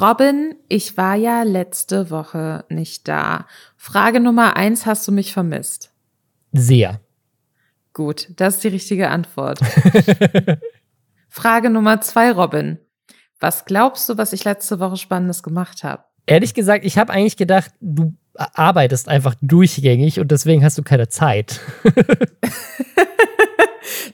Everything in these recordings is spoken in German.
Robin, ich war ja letzte Woche nicht da. Frage Nummer eins, hast du mich vermisst? Sehr. Gut, das ist die richtige Antwort. Frage Nummer zwei, Robin. Was glaubst du, was ich letzte Woche Spannendes gemacht habe? Ehrlich gesagt, ich habe eigentlich gedacht, du arbeitest einfach durchgängig und deswegen hast du keine Zeit.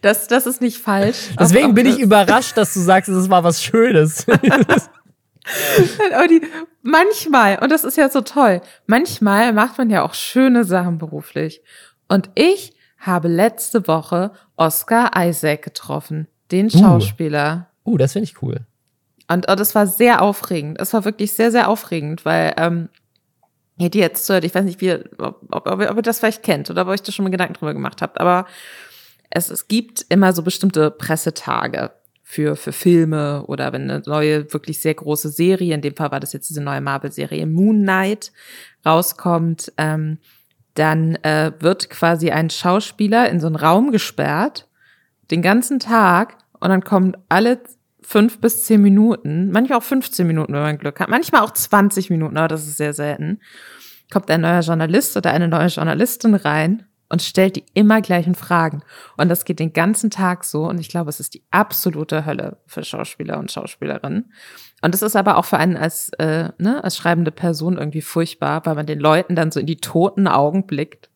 das, das ist nicht falsch. Deswegen bin ich überrascht, dass du sagst, es war was Schönes. Manchmal, und das ist ja so toll, manchmal macht man ja auch schöne Sachen beruflich. Und ich habe letzte Woche Oscar Isaac getroffen, den uh. Schauspieler. Uh, uh das finde ich cool. Und oh, das war sehr aufregend. Es war wirklich sehr, sehr aufregend, weil ähm, ihr die jetzt zuhört, ich weiß nicht, wie, ob, ob, ob, ihr das vielleicht kennt oder ob ihr euch da schon mal Gedanken drüber gemacht habt, aber es, es gibt immer so bestimmte Pressetage für, für Filme oder wenn eine neue, wirklich sehr große Serie, in dem Fall war das jetzt diese neue Marvel-Serie Moon Knight, rauskommt, ähm, dann äh, wird quasi ein Schauspieler in so einen Raum gesperrt, den ganzen Tag, und dann kommen alle fünf bis zehn Minuten, manchmal auch 15 Minuten, wenn man Glück hat, manchmal auch 20 Minuten, aber das ist sehr selten, kommt ein neuer Journalist oder eine neue Journalistin rein und stellt die immer gleichen Fragen. Und das geht den ganzen Tag so. Und ich glaube, es ist die absolute Hölle für Schauspieler und Schauspielerinnen. Und es ist aber auch für einen als, äh, ne, als schreibende Person irgendwie furchtbar, weil man den Leuten dann so in die toten Augen blickt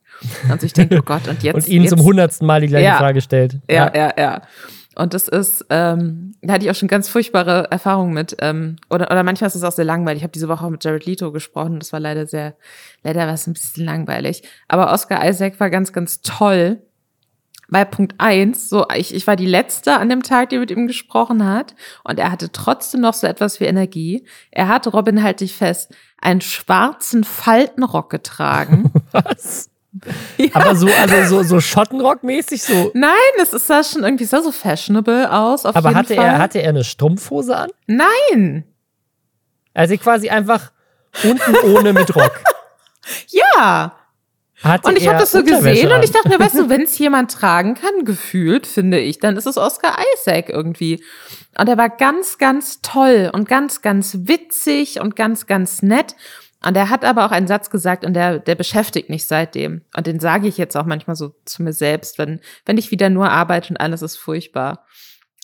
und sich denkt, oh Gott, und jetzt. und ihnen jetzt, zum hundertsten Mal die gleiche ja, Frage stellt. Ja, ja, ja. ja. Und das ist, ähm, da hatte ich auch schon ganz furchtbare Erfahrungen mit. Ähm, oder, oder manchmal ist es auch sehr langweilig. Ich habe diese Woche auch mit Jared Leto gesprochen. Das war leider sehr, leider war es ein bisschen langweilig. Aber Oscar Isaac war ganz, ganz toll. Weil Punkt eins, so ich, ich war die letzte an dem Tag, die mit ihm gesprochen hat, und er hatte trotzdem noch so etwas wie Energie. Er hat Robin halte ich fest einen schwarzen Faltenrock getragen. Was? Ja. Aber so, also so, so Schottenrock-mäßig so. Nein, das ist sah schon irgendwie sah so fashionable aus. Auf Aber hatte Fall. er, hatte er eine Strumpfhose an? Nein. Also quasi einfach unten ohne mit Rock. ja. Hatte und ich habe das so gesehen an? und ich dachte mir, weißt du, wenn es jemand tragen kann, gefühlt, finde ich, dann ist es Oscar Isaac irgendwie. Und er war ganz, ganz toll und ganz, ganz witzig und ganz, ganz nett. Und er hat aber auch einen Satz gesagt und der, der beschäftigt mich seitdem. Und den sage ich jetzt auch manchmal so zu mir selbst, wenn, wenn ich wieder nur arbeite und alles ist furchtbar.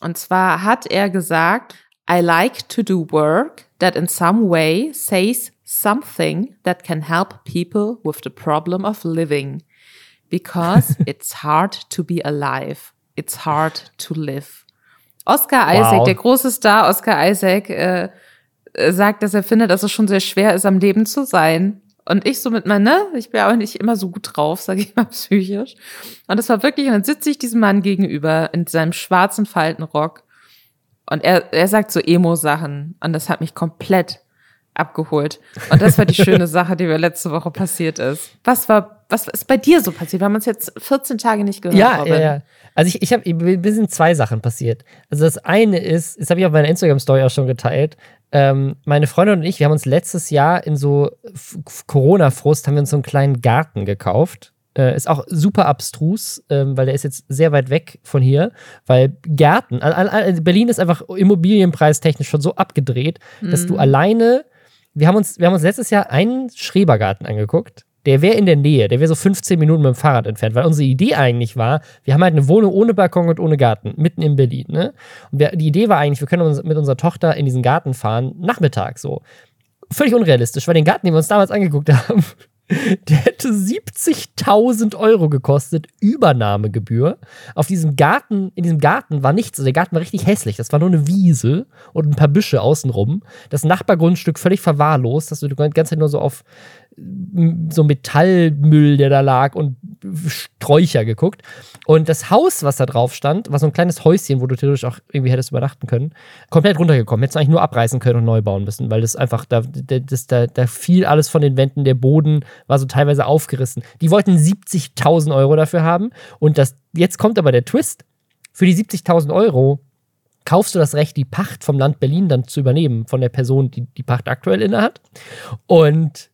Und zwar hat er gesagt, I like to do work that in some way says something that can help people with the problem of living. Because it's hard to be alive. It's hard to live. Oscar Isaac, wow. der große Star Oscar Isaac, äh, sagt, dass er findet, dass es schon sehr schwer ist, am Leben zu sein. Und ich so mit meiner, ne, ich bin auch nicht immer so gut drauf, sage ich mal psychisch. Und das war wirklich, und dann sitze ich diesem Mann gegenüber in seinem schwarzen Faltenrock. Und er, er sagt so Emo-Sachen. Und das hat mich komplett abgeholt. Und das war die schöne Sache, die mir letzte Woche passiert ist. Was war, was ist bei dir so passiert? Wir haben uns jetzt 14 Tage nicht gehört. Ja, ja, ja. Also ich, ich habe, mir sind zwei Sachen passiert. Also das eine ist, das habe ich auf meiner Instagram-Story auch schon geteilt. Ähm, meine Freundin und ich, wir haben uns letztes Jahr in so Corona-Frust, haben wir uns so einen kleinen Garten gekauft. Äh, ist auch super abstrus, ähm, weil der ist jetzt sehr weit weg von hier, weil Gärten, Berlin ist einfach immobilienpreistechnisch schon so abgedreht, mhm. dass du mhm. alleine, wir haben uns, wir haben uns letztes Jahr einen Schrebergarten angeguckt der wäre in der Nähe, der wäre so 15 Minuten mit dem Fahrrad entfernt, weil unsere Idee eigentlich war, wir haben halt eine Wohnung ohne Balkon und ohne Garten, mitten in Berlin. Ne? Und wir, die Idee war eigentlich, wir können uns mit unserer Tochter in diesen Garten fahren, Nachmittag so. Völlig unrealistisch, weil den Garten, den wir uns damals angeguckt haben, der hätte 70.000 Euro gekostet, Übernahmegebühr. Auf diesem Garten, in diesem Garten war nichts. Also der Garten war richtig hässlich. Das war nur eine Wiese und ein paar Büsche außenrum. Das Nachbargrundstück völlig verwahrlost, dass du die ganze Zeit nur so auf so Metallmüll, der da lag und Sträucher geguckt. Und das Haus, was da drauf stand, war so ein kleines Häuschen, wo du theoretisch auch irgendwie hättest übernachten können, komplett runtergekommen. Hättest du eigentlich nur abreißen können und neu bauen müssen, weil das einfach, da, das, da, da fiel alles von den Wänden, der Boden war so teilweise aufgerissen. Die wollten 70.000 Euro dafür haben. Und das, jetzt kommt aber der Twist. Für die 70.000 Euro kaufst du das Recht, die Pacht vom Land Berlin dann zu übernehmen, von der Person, die die Pacht aktuell innehat. Und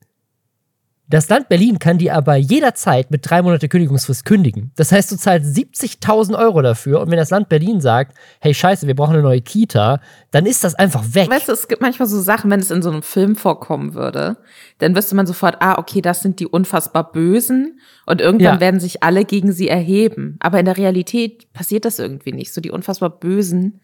Das Land Berlin kann die aber jederzeit mit drei Monate Kündigungsfrist kündigen. Das heißt, du zahlst 70.000 Euro dafür und wenn das Land Berlin sagt, hey Scheiße, wir brauchen eine neue Kita, dann ist das einfach weg. Weißt du, es gibt manchmal so Sachen, wenn es in so einem Film vorkommen würde, dann wüsste man sofort, ah, okay, das sind die unfassbar Bösen und irgendwann ja. werden sich alle gegen sie erheben. Aber in der Realität passiert das irgendwie nicht. So die unfassbar Bösen,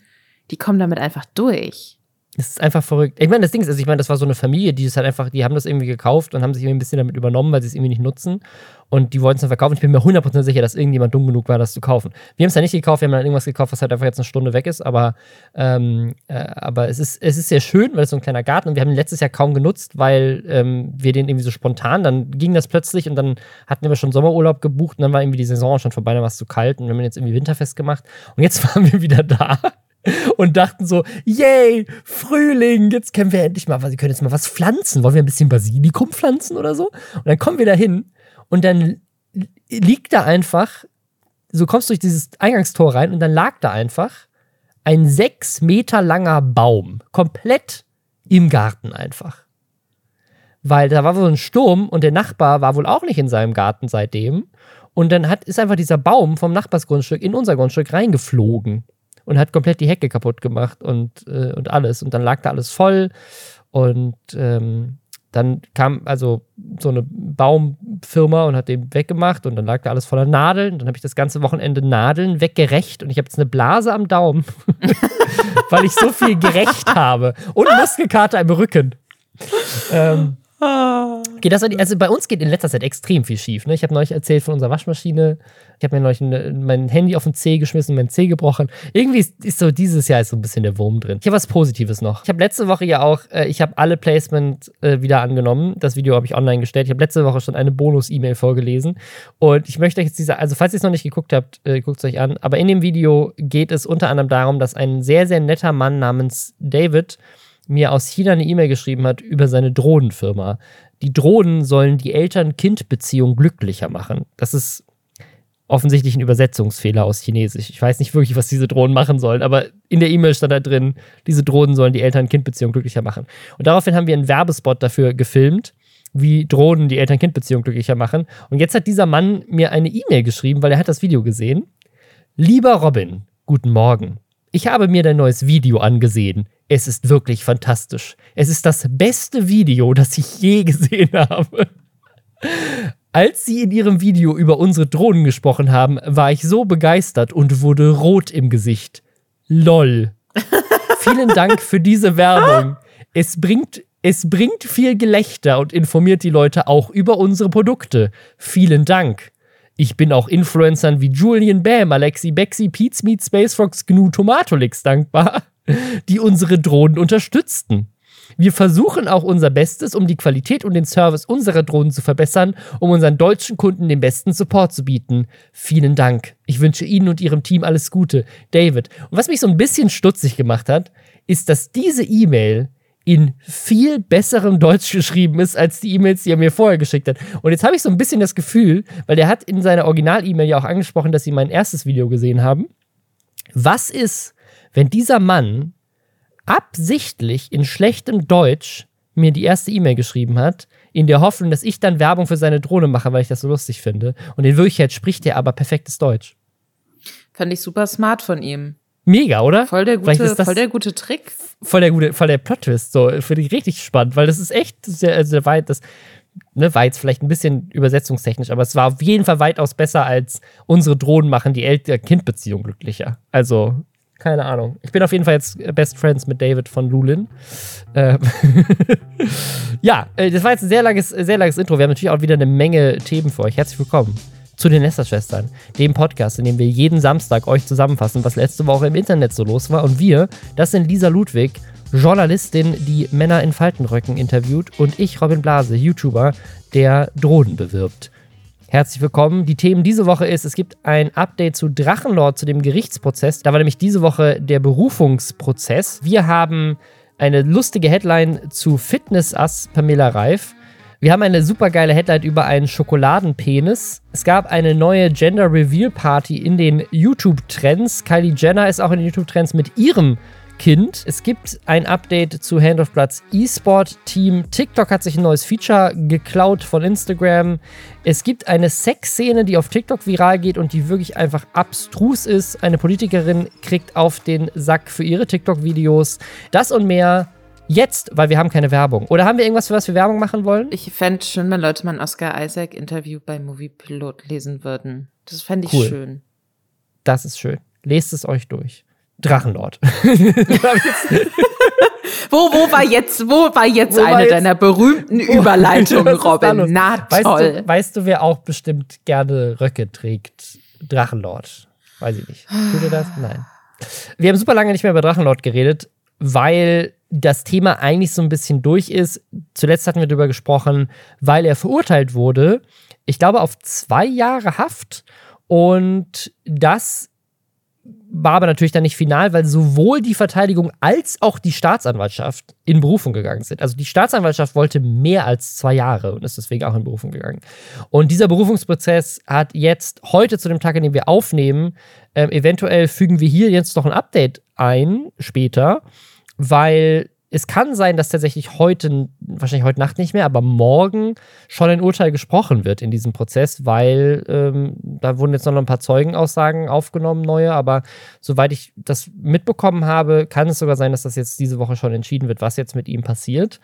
die kommen damit einfach durch. Es ist einfach verrückt. Ich meine, das Ding ist, also ich meine, das war so eine Familie, die es halt einfach, die haben das irgendwie gekauft und haben sich irgendwie ein bisschen damit übernommen, weil sie es irgendwie nicht nutzen. Und die wollten es dann verkaufen. Ich bin mir 100% sicher, dass irgendjemand dumm genug war, das zu kaufen. Wir haben es ja nicht gekauft, wir haben dann irgendwas gekauft, was halt einfach jetzt eine Stunde weg ist. Aber, ähm, äh, aber es, ist, es ist sehr schön, weil es so ein kleiner Garten und wir haben ihn letztes Jahr kaum genutzt, weil ähm, wir den irgendwie so spontan, dann ging das plötzlich und dann hatten wir schon Sommerurlaub gebucht und dann war irgendwie die Saison schon vorbei, dann war es zu kalt und wir haben ihn jetzt irgendwie winterfest gemacht. Und jetzt waren wir wieder da und dachten so, yay, Frühling, jetzt können wir endlich mal, wir können jetzt mal was pflanzen. Wollen wir ein bisschen Basilikum pflanzen oder so? Und dann kommen wir da hin und dann liegt da einfach, so kommst du durch dieses Eingangstor rein und dann lag da einfach ein sechs Meter langer Baum, komplett im Garten einfach. Weil da war wohl ein Sturm und der Nachbar war wohl auch nicht in seinem Garten seitdem. Und dann hat, ist einfach dieser Baum vom Nachbarsgrundstück in unser Grundstück reingeflogen und hat komplett die Hecke kaputt gemacht und, äh, und alles. Und dann lag da alles voll und ähm, dann kam also so eine Baumfirma und hat den weggemacht und dann lag da alles voller Nadeln. Und dann habe ich das ganze Wochenende Nadeln weggerecht und ich habe jetzt eine Blase am Daumen, weil ich so viel gerecht habe. Und Muskelkater im Rücken. ähm, Geht das, also bei uns geht in letzter Zeit extrem viel schief. Ne? Ich habe neulich erzählt von unserer Waschmaschine. Ich habe mir neulich mein Handy auf den C geschmissen, mein C gebrochen. Irgendwie ist, ist, so dieses Jahr ist so ein bisschen der Wurm drin. Ich habe was Positives noch. Ich habe letzte Woche ja auch, äh, ich habe alle Placement äh, wieder angenommen. Das Video habe ich online gestellt. Ich habe letzte Woche schon eine Bonus-E-Mail vorgelesen. Und ich möchte euch jetzt diese, also falls ihr es noch nicht geguckt habt, äh, guckt es euch an. Aber in dem Video geht es unter anderem darum, dass ein sehr, sehr netter Mann namens David mir aus China eine E-Mail geschrieben hat über seine Drohnenfirma. Die Drohnen sollen die Eltern-Kind-Beziehung glücklicher machen. Das ist offensichtlich ein Übersetzungsfehler aus Chinesisch. Ich weiß nicht wirklich, was diese Drohnen machen sollen, aber in der E-Mail stand da drin, diese Drohnen sollen die Eltern-Kind-Beziehung glücklicher machen. Und daraufhin haben wir einen Werbespot dafür gefilmt, wie Drohnen die Eltern-Kind-Beziehung glücklicher machen. Und jetzt hat dieser Mann mir eine E-Mail geschrieben, weil er hat das Video gesehen. Lieber Robin, guten Morgen. Ich habe mir dein neues Video angesehen. Es ist wirklich fantastisch. Es ist das beste Video, das ich je gesehen habe. Als Sie in Ihrem Video über unsere Drohnen gesprochen haben, war ich so begeistert und wurde rot im Gesicht. LOL. Vielen Dank für diese Werbung. Es bringt, es bringt viel Gelächter und informiert die Leute auch über unsere Produkte. Vielen Dank. Ich bin auch Influencern wie Julian Bam, Alexi Bexi, Pete Meat, Space Fox, Gnu, Tomatolix dankbar die unsere Drohnen unterstützten. Wir versuchen auch unser Bestes, um die Qualität und den Service unserer Drohnen zu verbessern, um unseren deutschen Kunden den besten Support zu bieten. Vielen Dank. Ich wünsche Ihnen und Ihrem Team alles Gute. David. Und was mich so ein bisschen stutzig gemacht hat, ist, dass diese E-Mail in viel besserem Deutsch geschrieben ist als die E-Mails, die er mir vorher geschickt hat. Und jetzt habe ich so ein bisschen das Gefühl, weil der hat in seiner Original-E-Mail ja auch angesprochen, dass sie mein erstes Video gesehen haben. Was ist, wenn dieser Mann absichtlich in schlechtem Deutsch mir die erste E-Mail geschrieben hat, in der Hoffnung, dass ich dann Werbung für seine Drohne mache, weil ich das so lustig finde. Und in Wirklichkeit spricht er aber perfektes Deutsch. Fand ich super smart von ihm. Mega, oder? Voll der gute, voll der gute Trick. Voll der gute, voll der Plot-Twist. So, finde ich richtig spannend, weil das ist echt sehr, sehr weit, das ne, war jetzt vielleicht ein bisschen übersetzungstechnisch, aber es war auf jeden Fall weitaus besser als unsere Drohnen machen die Eltern-Kind-Beziehung glücklicher. Also keine Ahnung. Ich bin auf jeden Fall jetzt Best Friends mit David von Lulin. Äh, ja, äh, das war jetzt ein sehr langes, sehr langes Intro. Wir haben natürlich auch wieder eine Menge Themen für euch. Herzlich willkommen zu den Nesterschwestern, dem Podcast, in dem wir jeden Samstag euch zusammenfassen, was letzte Woche im Internet so los war. Und wir, das sind Lisa Ludwig, Journalistin, die Männer in Faltenröcken interviewt, und ich, Robin Blase, YouTuber, der Drohnen bewirbt. Herzlich willkommen. Die Themen diese Woche ist, es gibt ein Update zu Drachenlord, zu dem Gerichtsprozess. Da war nämlich diese Woche der Berufungsprozess. Wir haben eine lustige Headline zu Fitness-Ass Pamela Reif. Wir haben eine super geile Headline über einen Schokoladenpenis. Es gab eine neue Gender Reveal Party in den YouTube-Trends. Kylie Jenner ist auch in den YouTube-Trends mit ihrem Kind. Es gibt ein Update zu Hand of Bloods E-Sport Team. TikTok hat sich ein neues Feature geklaut von Instagram. Es gibt eine Sexszene, die auf TikTok viral geht und die wirklich einfach abstrus ist. Eine Politikerin kriegt auf den Sack für ihre TikTok-Videos. Das und mehr Jetzt, weil wir haben keine Werbung. Oder haben wir irgendwas, für was wir Werbung machen wollen? Ich fände schön, wenn Leute mein Oscar Isaac Interview bei Movie Pilot lesen würden. Das fände ich cool. schön. Das ist schön. Lest es euch durch. Drachenlord. wo, wo war jetzt, wo war jetzt wo eine war jetzt, deiner berühmten Überleitungen, Robin? Na toll. Weißt du, weißt du, wer auch bestimmt gerne Röcke trägt? Drachenlord. Weiß ich nicht. Tut ihr das? Nein. Wir haben super lange nicht mehr über Drachenlord geredet, weil das Thema eigentlich so ein bisschen durch ist. Zuletzt hatten wir darüber gesprochen, weil er verurteilt wurde. Ich glaube, auf zwei Jahre Haft. Und das war aber natürlich dann nicht final, weil sowohl die Verteidigung als auch die Staatsanwaltschaft in Berufung gegangen sind. Also die Staatsanwaltschaft wollte mehr als zwei Jahre und ist deswegen auch in Berufung gegangen. Und dieser Berufungsprozess hat jetzt heute zu dem Tag, an dem wir aufnehmen, äh, eventuell fügen wir hier jetzt noch ein Update ein später weil es kann sein, dass tatsächlich heute, wahrscheinlich heute Nacht nicht mehr, aber morgen schon ein Urteil gesprochen wird in diesem Prozess, weil ähm, da wurden jetzt noch ein paar Zeugenaussagen aufgenommen, neue, aber soweit ich das mitbekommen habe, kann es sogar sein, dass das jetzt diese Woche schon entschieden wird, was jetzt mit ihm passiert.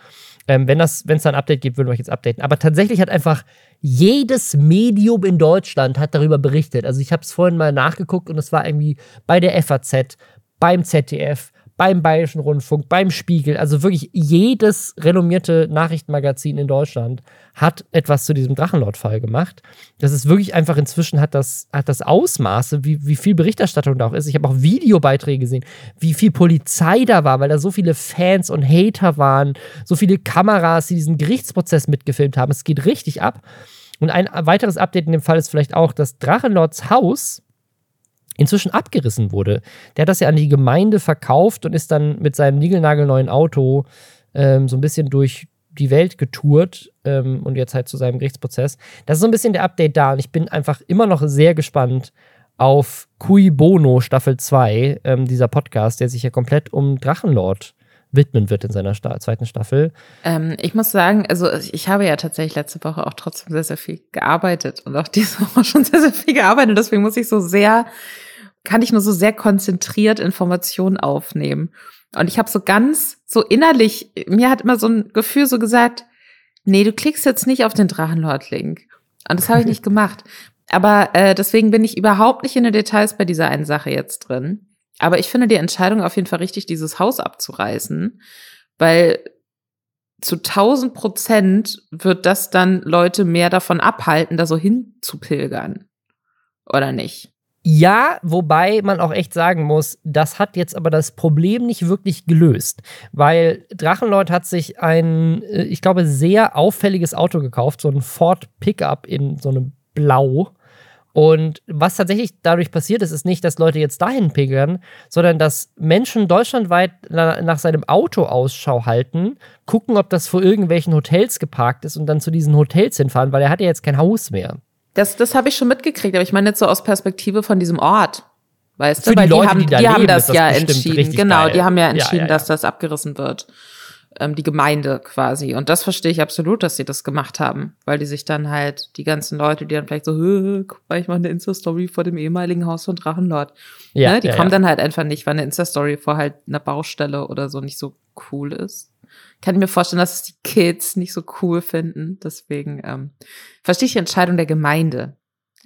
Ähm, wenn es da ein Update gibt, würden wir euch jetzt updaten. Aber tatsächlich hat einfach jedes Medium in Deutschland hat darüber berichtet. Also ich habe es vorhin mal nachgeguckt und es war irgendwie bei der FAZ, beim ZDF, beim Bayerischen Rundfunk, beim Spiegel, also wirklich jedes renommierte Nachrichtenmagazin in Deutschland hat etwas zu diesem Drachenlord-Fall gemacht. Das ist wirklich einfach inzwischen hat das, hat das Ausmaße, wie, wie viel Berichterstattung da auch ist. Ich habe auch Videobeiträge gesehen, wie viel Polizei da war, weil da so viele Fans und Hater waren, so viele Kameras, die diesen Gerichtsprozess mitgefilmt haben. Es geht richtig ab. Und ein weiteres Update in dem Fall ist vielleicht auch, dass Drachenlords Haus inzwischen abgerissen wurde. Der hat das ja an die Gemeinde verkauft und ist dann mit seinem niegelnagelneuen Auto ähm, so ein bisschen durch die Welt getourt ähm, und jetzt halt zu seinem Gerichtsprozess. Das ist so ein bisschen der Update da und ich bin einfach immer noch sehr gespannt auf Cui Bono Staffel 2, ähm, dieser Podcast, der sich ja komplett um Drachenlord widmen wird in seiner Sta zweiten Staffel. Ähm, ich muss sagen, also ich habe ja tatsächlich letzte Woche auch trotzdem sehr, sehr viel gearbeitet und auch diese Woche schon sehr, sehr viel gearbeitet. Deswegen muss ich so sehr kann ich nur so sehr konzentriert Informationen aufnehmen. Und ich habe so ganz, so innerlich, mir hat immer so ein Gefühl so gesagt, nee, du klickst jetzt nicht auf den Drachenlord-Link. Und das habe ich nicht gemacht. Aber äh, deswegen bin ich überhaupt nicht in den Details bei dieser einen Sache jetzt drin. Aber ich finde die Entscheidung auf jeden Fall richtig, dieses Haus abzureißen, weil zu 1000 Prozent wird das dann Leute mehr davon abhalten, da so hinzupilgern. Oder nicht? Ja, wobei man auch echt sagen muss, das hat jetzt aber das Problem nicht wirklich gelöst, weil Drachenlord hat sich ein, äh, ich glaube, sehr auffälliges Auto gekauft, so ein Ford Pickup in so einem Blau. Und was tatsächlich dadurch passiert ist, ist nicht, dass Leute jetzt dahin pickern, sondern dass Menschen deutschlandweit nach seinem Auto Ausschau halten, gucken, ob das vor irgendwelchen Hotels geparkt ist und dann zu diesen Hotels hinfahren, weil er hat ja jetzt kein Haus mehr. Das, das habe ich schon mitgekriegt, aber ich meine jetzt so aus Perspektive von diesem Ort. Weißt Für du, weil die, Leute, die haben, die, da die leben, haben das, das ja entschieden. Genau, geil. die haben ja entschieden, ja, ja, ja. dass das abgerissen wird. Ähm, die Gemeinde quasi. Und das verstehe ich absolut, dass sie das gemacht haben. Weil die sich dann halt, die ganzen Leute, die dann vielleicht so, guck mal, ich mache eine Insta-Story vor dem ehemaligen Haus von Drachenlord. Ja, ne? Die ja, kommen ja. dann halt einfach nicht, weil eine Insta-Story vor halt einer Baustelle oder so nicht so cool ist kann ich mir vorstellen, dass die Kids nicht so cool finden. Deswegen ähm, verstehe ich die Entscheidung der Gemeinde.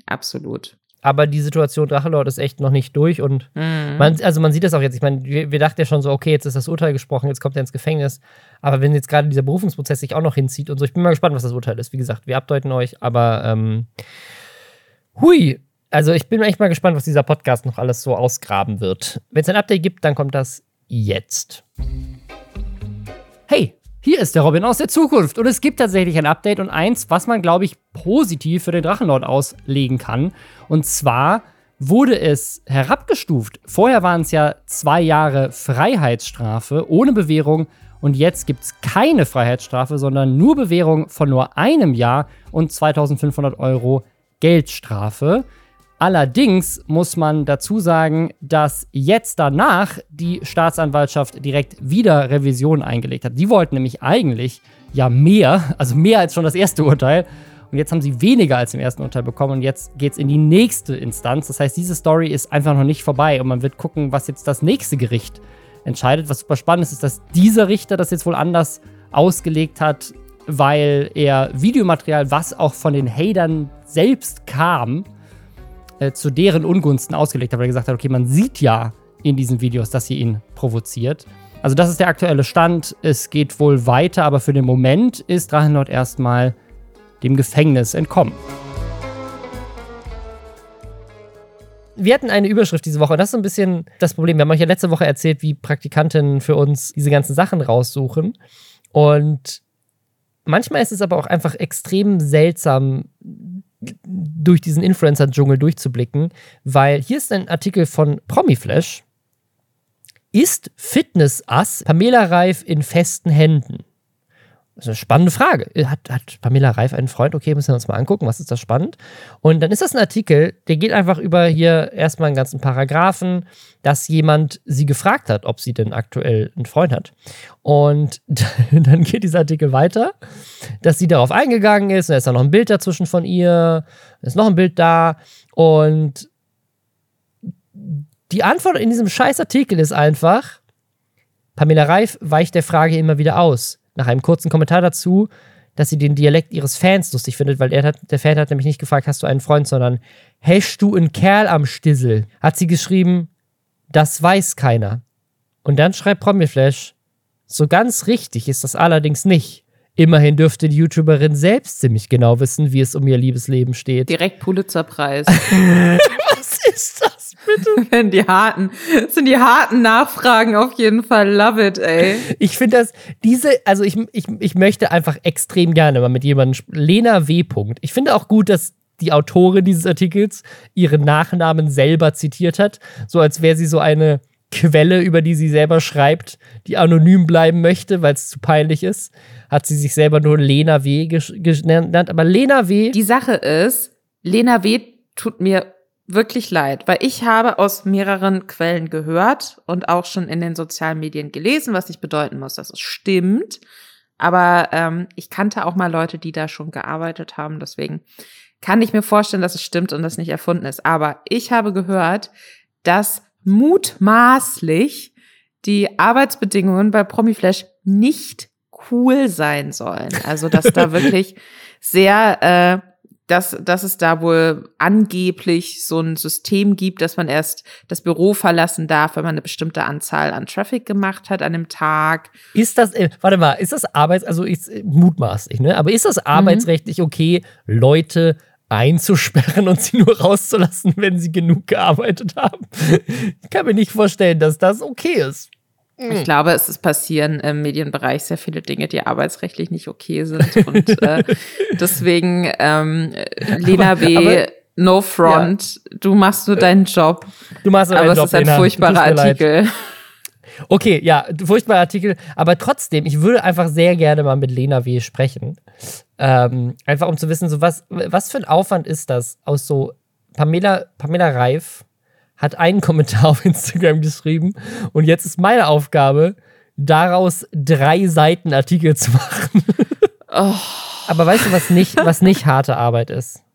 Absolut. Aber die Situation Drachenlord ist echt noch nicht durch und Mhm. man, also man sieht das auch jetzt. Ich meine, wir, wir dachten ja schon so, okay, jetzt ist das Urteil gesprochen, jetzt kommt er ins Gefängnis. Aber wenn jetzt gerade dieser Berufungsprozess sich auch noch hinzieht und so, ich bin mal gespannt, was das Urteil ist. Wie gesagt, wir abdeuten euch, aber ähm, hui. Also ich bin echt mal gespannt, was dieser Podcast noch alles so ausgraben wird. Wenn es ein Update gibt, dann kommt das jetzt. Hey, hier ist der Robin aus der Zukunft und es gibt tatsächlich ein Update und eins, was man, glaube ich, positiv für den Drachenlord auslegen kann. Und zwar wurde es herabgestuft. Vorher waren es ja zwei Jahre Freiheitsstrafe ohne Bewährung und jetzt gibt es keine Freiheitsstrafe, sondern nur Bewährung von nur einem Jahr und 2500 Euro Geldstrafe. Allerdings muss man dazu sagen, dass jetzt danach die Staatsanwaltschaft direkt wieder Revision eingelegt hat. Die wollten nämlich eigentlich ja mehr, also mehr als schon das erste Urteil. Und jetzt haben sie weniger als im ersten Urteil bekommen und jetzt geht es in die nächste Instanz. Das heißt, diese Story ist einfach noch nicht vorbei und man wird gucken, was jetzt das nächste Gericht entscheidet. Was super spannend ist, ist, dass dieser Richter das jetzt wohl anders ausgelegt hat, weil er Videomaterial, was auch von den Hatern selbst kam, äh, zu deren Ungunsten ausgelegt hat, weil er gesagt hat, okay, man sieht ja in diesen Videos, dass sie ihn provoziert. Also das ist der aktuelle Stand. Es geht wohl weiter, aber für den Moment ist Drachenlord erstmal dem Gefängnis entkommen. Wir hatten eine Überschrift diese Woche das ist ein bisschen das Problem. Wir haben euch ja letzte Woche erzählt, wie Praktikantinnen für uns diese ganzen Sachen raussuchen. Und manchmal ist es aber auch einfach extrem seltsam, durch diesen Influencer-Dschungel durchzublicken, weil hier ist ein Artikel von Promiflash. Ist Fitness-Ass Pamela Reif in festen Händen? Das ist eine spannende Frage. Hat, hat Pamela Reif einen Freund? Okay, müssen wir uns mal angucken. Was ist das spannend? Und dann ist das ein Artikel, der geht einfach über hier erstmal einen ganzen Paragraphen, dass jemand sie gefragt hat, ob sie denn aktuell einen Freund hat. Und dann geht dieser Artikel weiter, dass sie darauf eingegangen ist. Und da ist dann noch ein Bild dazwischen von ihr. Ist noch ein Bild da. Und die Antwort in diesem scheiß Artikel ist einfach, Pamela Reif weicht der Frage immer wieder aus nach einem kurzen Kommentar dazu, dass sie den Dialekt ihres Fans lustig findet, weil hat, der Fan hat nämlich nicht gefragt, hast du einen Freund, sondern hast du einen Kerl am Stissel? Hat sie geschrieben, das weiß keiner. Und dann schreibt Promiflash, so ganz richtig ist das allerdings nicht. Immerhin dürfte die YouTuberin selbst ziemlich genau wissen, wie es um ihr Liebesleben steht. Direkt Pulitzerpreis. Was ist das? Bitte. Wenn die harten, sind die harten Nachfragen auf jeden Fall. Love it, ey. Ich finde das, diese, also ich, ich, ich möchte einfach extrem gerne mal mit jemandem, Lena W. Ich finde auch gut, dass die Autorin dieses Artikels ihren Nachnamen selber zitiert hat, so als wäre sie so eine Quelle, über die sie selber schreibt, die anonym bleiben möchte, weil es zu peinlich ist, hat sie sich selber nur Lena W. genannt. Aber Lena W. Die Sache ist, Lena W. tut mir wirklich leid, weil ich habe aus mehreren Quellen gehört und auch schon in den sozialen Medien gelesen, was nicht bedeuten muss, dass es stimmt. Aber ähm, ich kannte auch mal Leute, die da schon gearbeitet haben. Deswegen kann ich mir vorstellen, dass es stimmt und das nicht erfunden ist. Aber ich habe gehört, dass mutmaßlich die Arbeitsbedingungen bei Promiflash nicht cool sein sollen. Also dass da wirklich sehr äh, dass, dass es da wohl angeblich so ein System gibt, dass man erst das Büro verlassen darf, wenn man eine bestimmte Anzahl an Traffic gemacht hat an dem Tag. Ist das, äh, warte mal, ist das Arbeits, also ist, äh, mutmaßlich, ne? Aber ist das mhm. arbeitsrechtlich okay, Leute einzusperren und sie nur rauszulassen, wenn sie genug gearbeitet haben? Ich kann mir nicht vorstellen, dass das okay ist. Ich hm. glaube, es ist passieren im Medienbereich sehr viele Dinge, die arbeitsrechtlich nicht okay sind. Und äh, deswegen, ähm, Lena aber, B., aber, no front, ja. du machst nur deinen Job. Du machst nur deinen aber Job, es ist ein Lena. furchtbarer Artikel. Leid. Okay, ja, furchtbarer Artikel. Aber trotzdem, ich würde einfach sehr gerne mal mit Lena W. sprechen. Ähm, einfach um zu wissen, so was, was für ein Aufwand ist das aus so Pamela, Pamela Reif hat einen Kommentar auf Instagram geschrieben und jetzt ist meine Aufgabe, daraus drei Seiten Artikel zu machen. Oh. Aber weißt du, was nicht, was nicht harte Arbeit ist?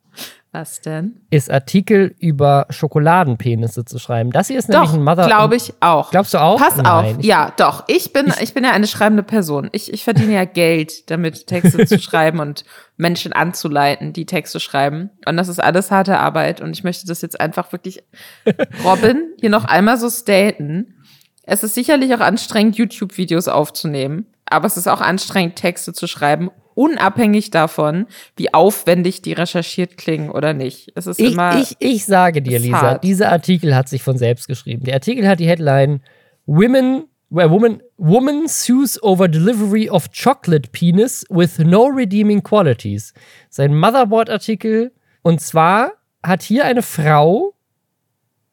Was denn? Ist Artikel über Schokoladenpenisse zu schreiben. Das hier ist nämlich doch, ein Mother. glaube ich auch. Glaubst du auch? Pass Nein, auf. Ja, doch. Ich bin, ich, ich, bin ja eine schreibende Person. Ich, ich verdiene ja Geld, damit Texte zu schreiben und Menschen anzuleiten, die Texte schreiben. Und das ist alles harte Arbeit. Und ich möchte das jetzt einfach wirklich, Robin, hier noch einmal so staten. Es ist sicherlich auch anstrengend, YouTube-Videos aufzunehmen. Aber es ist auch anstrengend, Texte zu schreiben unabhängig davon, wie aufwendig die recherchiert klingen oder nicht. Es ist ich, immer. Ich, ich sage dir, Lisa, hart. dieser Artikel hat sich von selbst geschrieben. Der Artikel hat die Headline Women where woman, woman sues over delivery of chocolate penis with no redeeming qualities. Sein Motherboard-Artikel. Und zwar hat hier eine Frau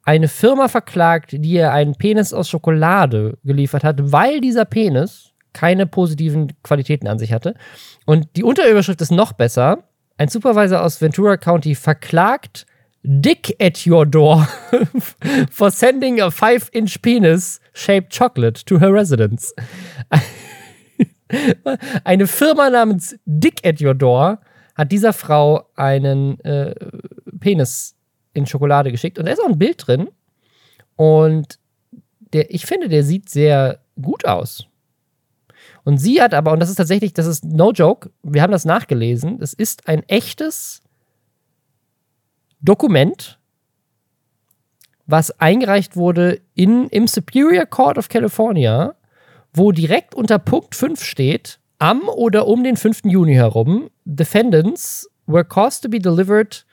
eine Firma verklagt, die ihr einen Penis aus Schokolade geliefert hat, weil dieser Penis keine positiven Qualitäten an sich hatte. Und die Unterüberschrift ist noch besser. Ein Supervisor aus Ventura County verklagt Dick at your door for sending a 5-inch penis shaped chocolate to her residence. Eine Firma namens Dick at your door hat dieser Frau einen äh, Penis in Schokolade geschickt und da ist auch ein Bild drin. Und der, ich finde, der sieht sehr gut aus. Und sie hat aber, und das ist tatsächlich, das ist no joke, wir haben das nachgelesen, es ist ein echtes Dokument, was eingereicht wurde in, im Superior Court of California, wo direkt unter Punkt 5 steht, am oder um den 5. Juni herum, Defendants were caused to be delivered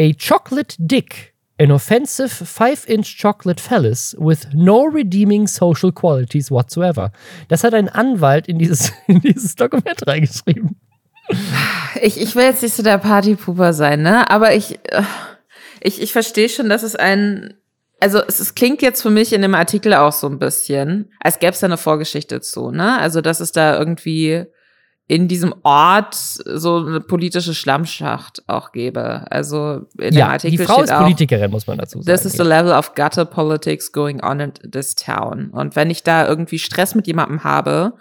a chocolate dick An offensive five-inch chocolate phallus with no redeeming social qualities whatsoever. Das hat ein Anwalt in dieses, in dieses Dokument reingeschrieben. Ich, ich will jetzt nicht so der Partypuper sein, ne? Aber ich, äh, ich, ich verstehe schon, dass es ein, also es, es klingt jetzt für mich in dem Artikel auch so ein bisschen, als gäbe es da eine Vorgeschichte zu, ne? Also dass es da irgendwie in diesem Ort so eine politische Schlammschacht auch gäbe. Also in ja, dem Artikel die Frau steht ist auch, Politikerin, muss man dazu sagen. This is the level of gutter politics going on in this town. Und wenn ich da irgendwie Stress mit jemandem habe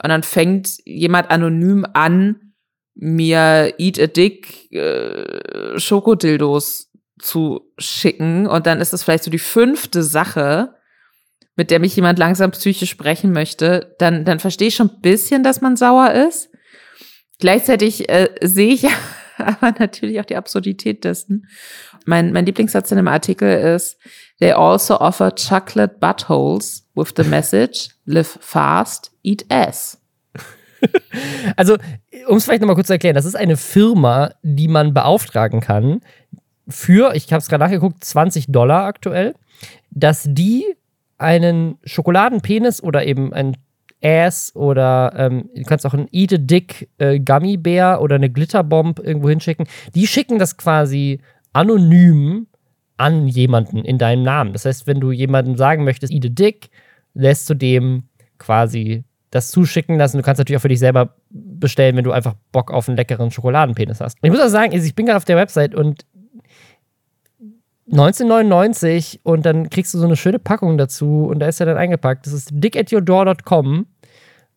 und dann fängt jemand anonym an, mir Eat a Dick äh, Schokodildos zu schicken und dann ist es vielleicht so die fünfte Sache, mit der mich jemand langsam psychisch sprechen möchte, dann, dann verstehe ich schon ein bisschen, dass man sauer ist. Gleichzeitig äh, sehe ich aber natürlich auch die Absurdität dessen. Mein, mein Lieblingssatz in dem Artikel ist, they also offer chocolate buttholes with the message, live fast, eat ass. Also, um es vielleicht nochmal kurz zu erklären, das ist eine Firma, die man beauftragen kann für, ich habe es gerade nachgeguckt, 20 Dollar aktuell, dass die einen Schokoladenpenis oder eben ein Ass oder ähm, du kannst auch einen Eat a Dick äh, Bear oder eine Glitterbomb irgendwo hinschicken. Die schicken das quasi anonym an jemanden in deinem Namen. Das heißt, wenn du jemandem sagen möchtest, Eat a Dick, lässt du dem quasi das zuschicken lassen. Du kannst natürlich auch für dich selber bestellen, wenn du einfach Bock auf einen leckeren Schokoladenpenis hast. Ich muss auch sagen, ich bin gerade auf der Website und 1999 und dann kriegst du so eine schöne Packung dazu und da ist er dann eingepackt. Das ist dickatyourdoor.com.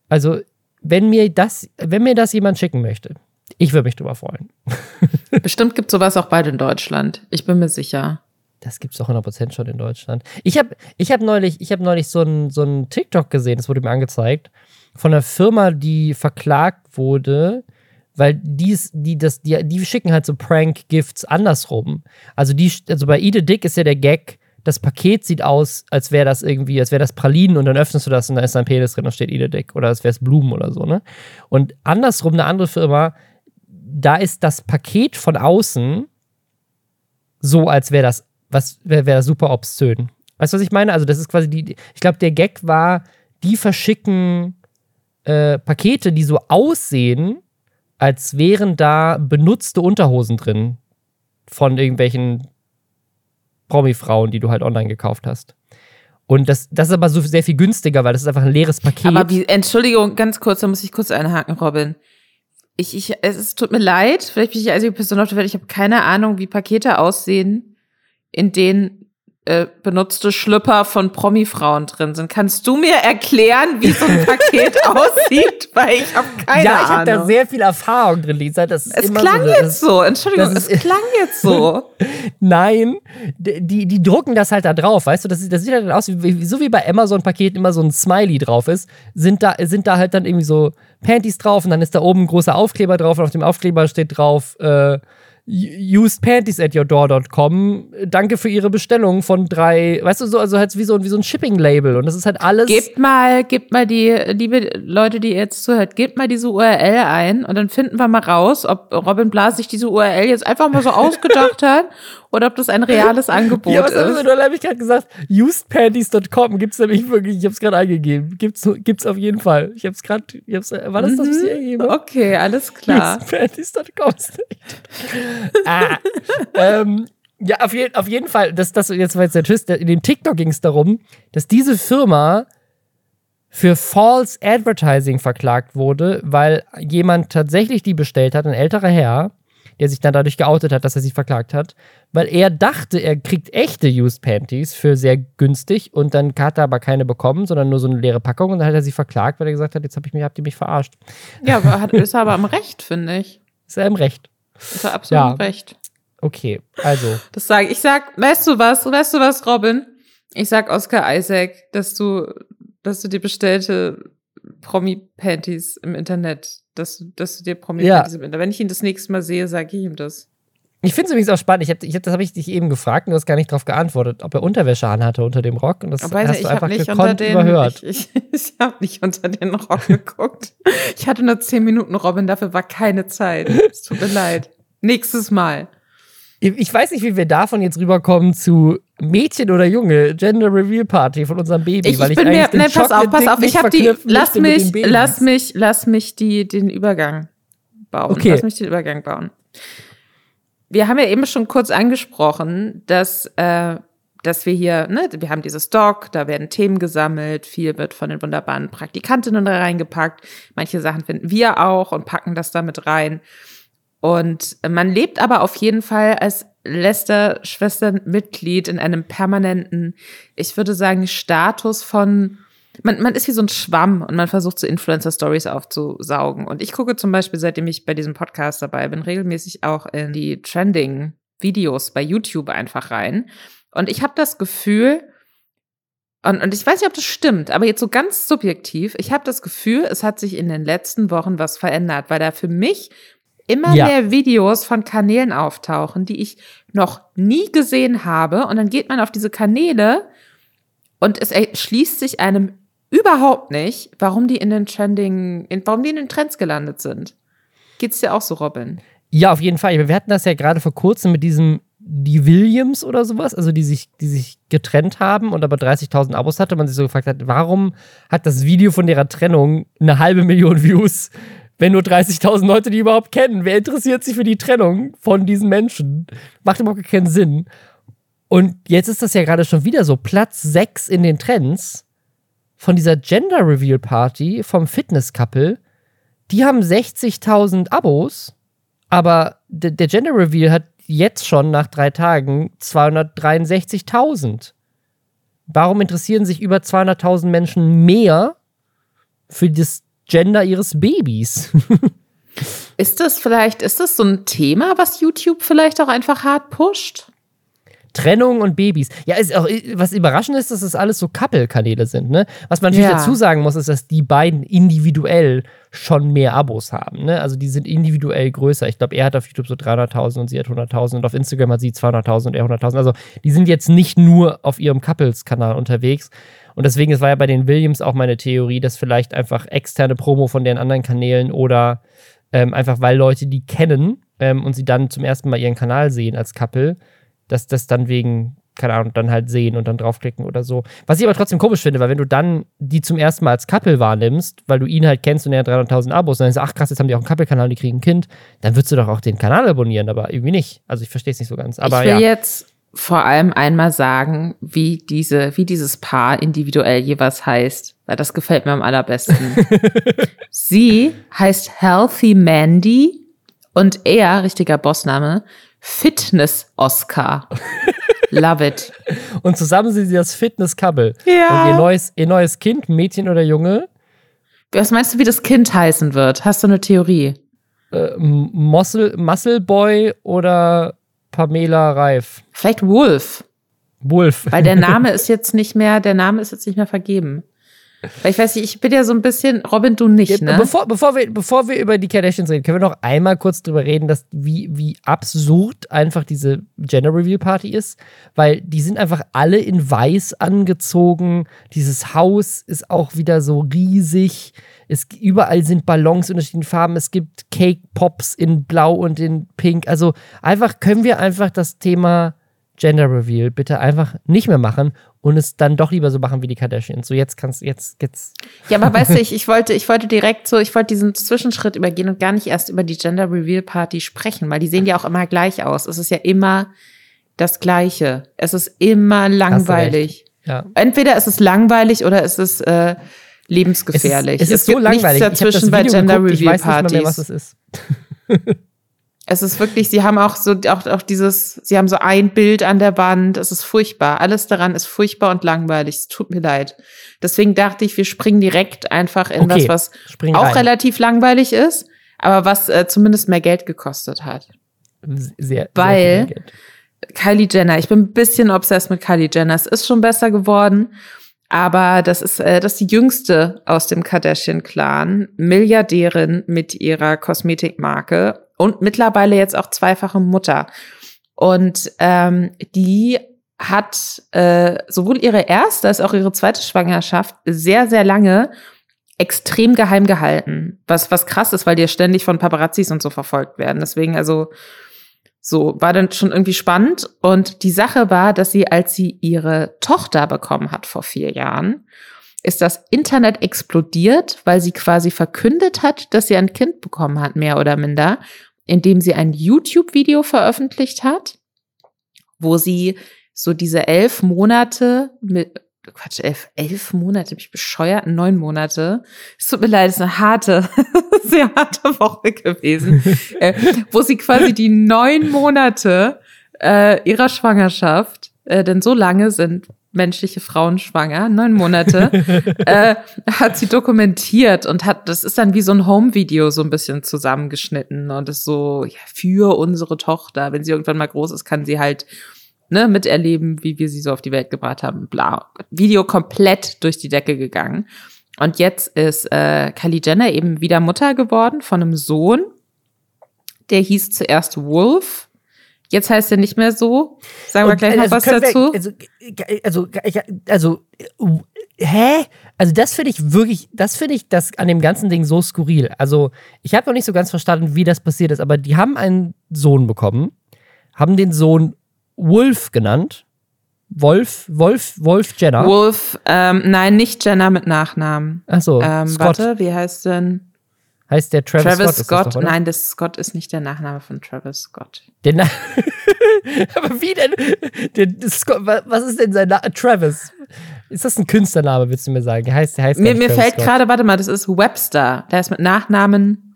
Also, wenn mir das, wenn mir das jemand schicken möchte, ich würde mich drüber freuen. Bestimmt gibt sowas auch bald in Deutschland. Ich bin mir sicher. Das gibt es auch 100% schon in Deutschland. Ich habe ich hab neulich, hab neulich so einen so TikTok gesehen, das wurde mir angezeigt, von einer Firma, die verklagt wurde, weil dies, die, das, die, die schicken halt so Prank-Gifts andersrum. Also die, also bei Ide Dick ist ja der Gag, das Paket sieht aus, als wäre das irgendwie, als wäre das Pralinen und dann öffnest du das und da ist ein Penis drin und steht Ide Dick oder als wäre es Blumen oder so, ne? Und andersrum eine andere Firma, da ist das Paket von außen so, als wäre das, was wäre wär super obszön. Weißt du, was ich meine? Also das ist quasi die, ich glaube, der Gag war, die verschicken äh, Pakete, die so aussehen, als wären da benutzte Unterhosen drin von irgendwelchen Promi-Frauen, die du halt online gekauft hast. Und das, das ist aber so sehr viel günstiger, weil das ist einfach ein leeres Paket. Aber wie, Entschuldigung, ganz kurz, da muss ich kurz einhaken, Robin. Ich, ich, es, es tut mir leid, vielleicht bin ich die einzige Person auf der Welt, ich habe keine Ahnung, wie Pakete aussehen, in denen äh, benutzte Schlüpper von Promi-Frauen drin sind. Kannst du mir erklären, wie so ein Paket aussieht? Weil ich habe keine ja, ich Ahnung. habe da sehr viel Erfahrung drin, Lisa. Das ist es klang so, jetzt das, so. Entschuldigung, es klang jetzt so. Nein, die, die drucken das halt da drauf, weißt du? Das, das sieht halt aus, wie, so wie bei Amazon-Paketen immer so ein Smiley drauf ist, sind da, sind da halt dann irgendwie so Panties drauf und dann ist da oben ein großer Aufkleber drauf und auf dem Aufkleber steht drauf, äh, usedpanties at yourdoor.com. Danke für Ihre Bestellung von drei, weißt du, so, also halt wie so, wie so ein Shipping-Label. Und das ist halt alles. Gebt mal, gebt mal die, liebe Leute, die ihr jetzt zuhört, gebt mal diese URL ein und dann finden wir mal raus, ob Robin Blas sich diese URL jetzt einfach mal so ausgedacht hat oder ob das ein reales Angebot ja, was ist. Du habe ich gerade gesagt, usedpanties.com gibt's nämlich wirklich, ich habe es gerade eingegeben. Gibt's, gibt's auf jeden Fall. Ich habe es gerade, war das das, was ich eingegeben? Okay, alles klar. Usedpanties.com ah, ähm, ja, auf, je, auf jeden Fall, das, das jetzt war jetzt der Twist. In dem TikTok ging es darum, dass diese Firma für False Advertising verklagt wurde, weil jemand tatsächlich die bestellt hat, ein älterer Herr, der sich dann dadurch geoutet hat, dass er sie verklagt hat, weil er dachte, er kriegt echte Used Panties für sehr günstig und dann hat er aber keine bekommen, sondern nur so eine leere Packung und dann hat er sie verklagt, weil er gesagt hat, jetzt hab ich mich, habt ihr mich verarscht. Ja, aber hat, ist er aber am Recht, finde ich. Ist er im Recht. Ist er absolut Ja. im Recht. Okay, also. Das sage ich. Ich sag, weißt du was, weißt du was, Robin? Ich sag Oscar Isaac, dass du, dass du dir bestellte Promi-Panties im Internet, dass, du- dass du dir Promi-Panties im Internet, wenn ich ihn das nächste Mal sehe, sage ich ihm das. Ich finde es übrigens auch spannend. Ich hab, ich hab, das habe ich dich eben gefragt und du hast gar nicht darauf geantwortet, ob er Unterwäsche anhatte unter dem Rock. Und das Aber hast ich du habe einfach nicht unter gekonnt den, überhört. ich, ich, ich habe nicht unter den Rock geguckt. Ich hatte nur zehn Minuten, Robin, dafür war keine Zeit. Es tut mir leid. Nächstes Mal. Ich weiß nicht, wie wir davon jetzt rüberkommen zu Mädchen oder Junge, Gender Reveal Party von unserem Baby, Ich, weil ich bin mir, nein, pass auf, pass auf, ich habe die, lass mich, lass mich, lass mich die, den Übergang bauen. Okay. Lass mich den Übergang bauen. Wir haben ja eben schon kurz angesprochen, dass, äh, dass wir hier, ne, wir haben dieses Doc, da werden Themen gesammelt, viel wird von den wunderbaren Praktikantinnen da reingepackt. Manche Sachen finden wir auch und packen das da mit rein. Und man lebt aber auf jeden Fall als Lester-Schwestern-Mitglied in einem permanenten, ich würde sagen, Status von, man, man ist wie so ein Schwamm und man versucht so Influencer-Stories aufzusaugen. Und ich gucke zum Beispiel, seitdem ich bei diesem Podcast dabei bin, regelmäßig auch in die Trending-Videos bei YouTube einfach rein. Und ich habe das Gefühl, und, und ich weiß nicht, ob das stimmt, aber jetzt so ganz subjektiv, ich habe das Gefühl, es hat sich in den letzten Wochen was verändert, weil da für mich immer Ja. mehr Videos von Kanälen auftauchen, die ich noch nie gesehen habe. Und dann geht man auf diese Kanäle und es erschließt sich einem überhaupt nicht, warum die in den Trending, in, warum die in den Trends gelandet sind. Geht's dir auch so, Robin? Ja, auf jeden Fall. Wir hatten das ja gerade vor kurzem mit diesem die Williams oder sowas, also die sich, die sich getrennt haben und aber 30.000 Abos hatte. Man sich so gefragt hat, warum hat das Video von ihrer Trennung eine halbe Million Views, wenn nur 30.000 Leute die überhaupt kennen? Wer interessiert sich für die Trennung von diesen Menschen? Macht überhaupt keinen Sinn. Und jetzt ist das ja gerade schon wieder so Platz 6 in den Trends von dieser Gender Reveal Party vom Fitness Couple. Die haben 60.000 Abos, aber der, der Gender Reveal hat jetzt schon nach drei Tagen 263.000. Warum interessieren sich über 200.000 Menschen mehr für das Gender ihres Babys? Ist das vielleicht, ist das so ein Thema, was YouTube vielleicht auch einfach hart pusht? Trennung und Babys. Ja, ist auch, was überraschend ist, dass es alles so Couple-Kanäle sind. Ne? Was man natürlich Ja. dazu sagen muss, ist, dass die beiden individuell schon mehr Abos haben. Ne? Also die sind individuell größer. Ich glaube, er hat auf YouTube so 300.000 und sie hat 100.000 und auf Instagram hat sie 200.000 und er 100.000. Also die sind jetzt nicht nur auf ihrem Couples-Kanal unterwegs. Und deswegen, es war ja bei den Williams auch meine Theorie, dass vielleicht einfach externe Promo von deren anderen Kanälen oder ähm, einfach weil Leute die kennen ähm, und sie dann zum ersten Mal ihren Kanal sehen als Couple, dass das dann wegen, keine Ahnung, dann halt sehen und dann draufklicken oder so. Was ich aber trotzdem komisch finde, weil wenn du dann die zum ersten Mal als Couple wahrnimmst, weil du ihn halt kennst und er hat 300.000 Abos, und dann sagst du, ach krass, jetzt haben die auch einen Couple-Kanal, die kriegen ein Kind, dann würdest du doch auch den Kanal abonnieren, aber irgendwie nicht. Also ich verstehe es nicht so ganz. Aber ich will ja. jetzt vor allem einmal sagen, wie diese, wie dieses Paar individuell jeweils heißt, weil das gefällt mir am allerbesten. Sie heißt Healthy Mandy und er, richtiger Bossname, Fitness Oscar. Love it. Und zusammen sind sie das Fitness-Couple. Ja. Und ihr neues, ihr neues Kind, Mädchen oder Junge, Was meinst du, wie das Kind heißen wird? Hast du eine Theorie? äh, Muscle, Muscle Boy oder Pamela Reif? Vielleicht Wolf, Wolf. weil der Name ist jetzt nicht mehr, der Name ist jetzt nicht mehr vergeben. Weil ich weiß nicht, ich bin ja so ein bisschen, Robin, du nicht, ne? Bevor, bevor, wir, bevor wir über die Kardashians reden, können wir noch einmal kurz drüber reden, dass wie, wie absurd einfach diese Gender Reveal Party ist. Weil die sind einfach alle in weiß angezogen. Dieses Haus ist auch wieder so riesig. Es, überall sind Ballons in unterschiedlichen Farben. Es gibt Cake Pops in Blau und in Pink. Also einfach können wir einfach das Thema Gender Reveal bitte einfach nicht mehr machen und es dann doch lieber so machen wie die Kardashians. So jetzt kannst jetzt jetzt Ja, aber weißt du, ich, ich wollte, ich wollte direkt so, ich wollte diesen Zwischenschritt übergehen und gar nicht erst über die Gender Reveal Party sprechen, weil die sehen ja auch immer gleich aus. Es ist ja immer das Gleiche. Es ist immer langweilig. ja. Entweder ist es langweilig oder ist es äh, lebensgefährlich. Es ist, es ist so gibt langweilig. Nichts Ich habe das dazwischen bei Video Gender geguckt, ich Reveal weiß nicht mehr, was es ist. Es ist wirklich, sie haben auch so, auch, auch dieses, sie haben so ein Bild an der Wand. Es ist furchtbar. Alles daran ist furchtbar und langweilig. Es tut mir leid. Deswegen dachte ich, wir springen direkt einfach in Okay, das, was auch rein. relativ langweilig ist, aber was äh, zumindest mehr Geld gekostet hat. Sehr, sehr Weil- Geld. Kylie Jenner. Ich bin ein bisschen obsessed mit Kylie Jenner. Es ist schon besser geworden, aber das ist, äh, das ist die jüngste aus dem Kardashian-Clan, Milliardärin mit ihrer Kosmetikmarke und mittlerweile jetzt auch zweifache Mutter. Und ähm, die hat äh, sowohl ihre erste als auch ihre zweite Schwangerschaft sehr, sehr lange extrem geheim gehalten. Was, was krass ist, weil die ja ständig von Paparazzis und so verfolgt werden. Deswegen, also, so, war dann schon irgendwie spannend. Und die Sache war, dass sie, als sie ihre Tochter bekommen hat vor vier Jahren, ist das Internet explodiert, weil sie quasi verkündet hat, dass sie ein Kind bekommen hat, mehr oder minder, indem sie ein YouTube-Video veröffentlicht hat, wo sie so diese elf Monate mit, Quatsch, elf, elf Monate, bin ich bescheuert, neun Monate. Es tut mir leid, es ist eine harte, sehr harte Woche gewesen, äh, wo sie quasi die neun Monate äh, ihrer Schwangerschaft, äh, denn so lange sind menschliche Frauen schwanger, neun Monate, äh, hat sie dokumentiert und hat, das ist dann wie so ein Home-Video so ein bisschen zusammengeschnitten und ist so, ja, für unsere Tochter, wenn sie irgendwann mal groß ist, kann sie halt ne, miterleben, wie wir sie so auf die Welt gebracht haben. Bla. Video komplett durch die Decke gegangen. Und jetzt ist äh, Kylie Jenner eben wieder Mutter geworden von einem Sohn. Der hieß zuerst Wolf. Jetzt heißt er nicht mehr so. Sagen wir Und, gleich noch also was können wir- dazu. Also, also, ich- also, äh, hä? Also, das finde ich wirklich, das finde ich das an dem ganzen Ding so skurril. Also, ich habe noch nicht so ganz verstanden, wie das passiert ist, aber die haben einen Sohn bekommen, haben den Sohn Wolf genannt. Wolf, Wolf, Wolf Jenner. Wolf, ähm, nein, nicht Jenner mit Nachnamen. Achso, Ähm, Scott. warte, wie heißt denn? Heißt der Travis, Travis, Scott? Scott. Das doch, nein, das Scott ist nicht der Nachname von Travis Scott. Der Na Aber wie denn? Der, Scott, wa- was ist denn sein Name? Travis. Ist das ein Künstlername, willst du mir sagen? Heißt, heißt Mir, mir Travis fällt gerade, warte mal, das ist Webster. Der ist mit Nachnamen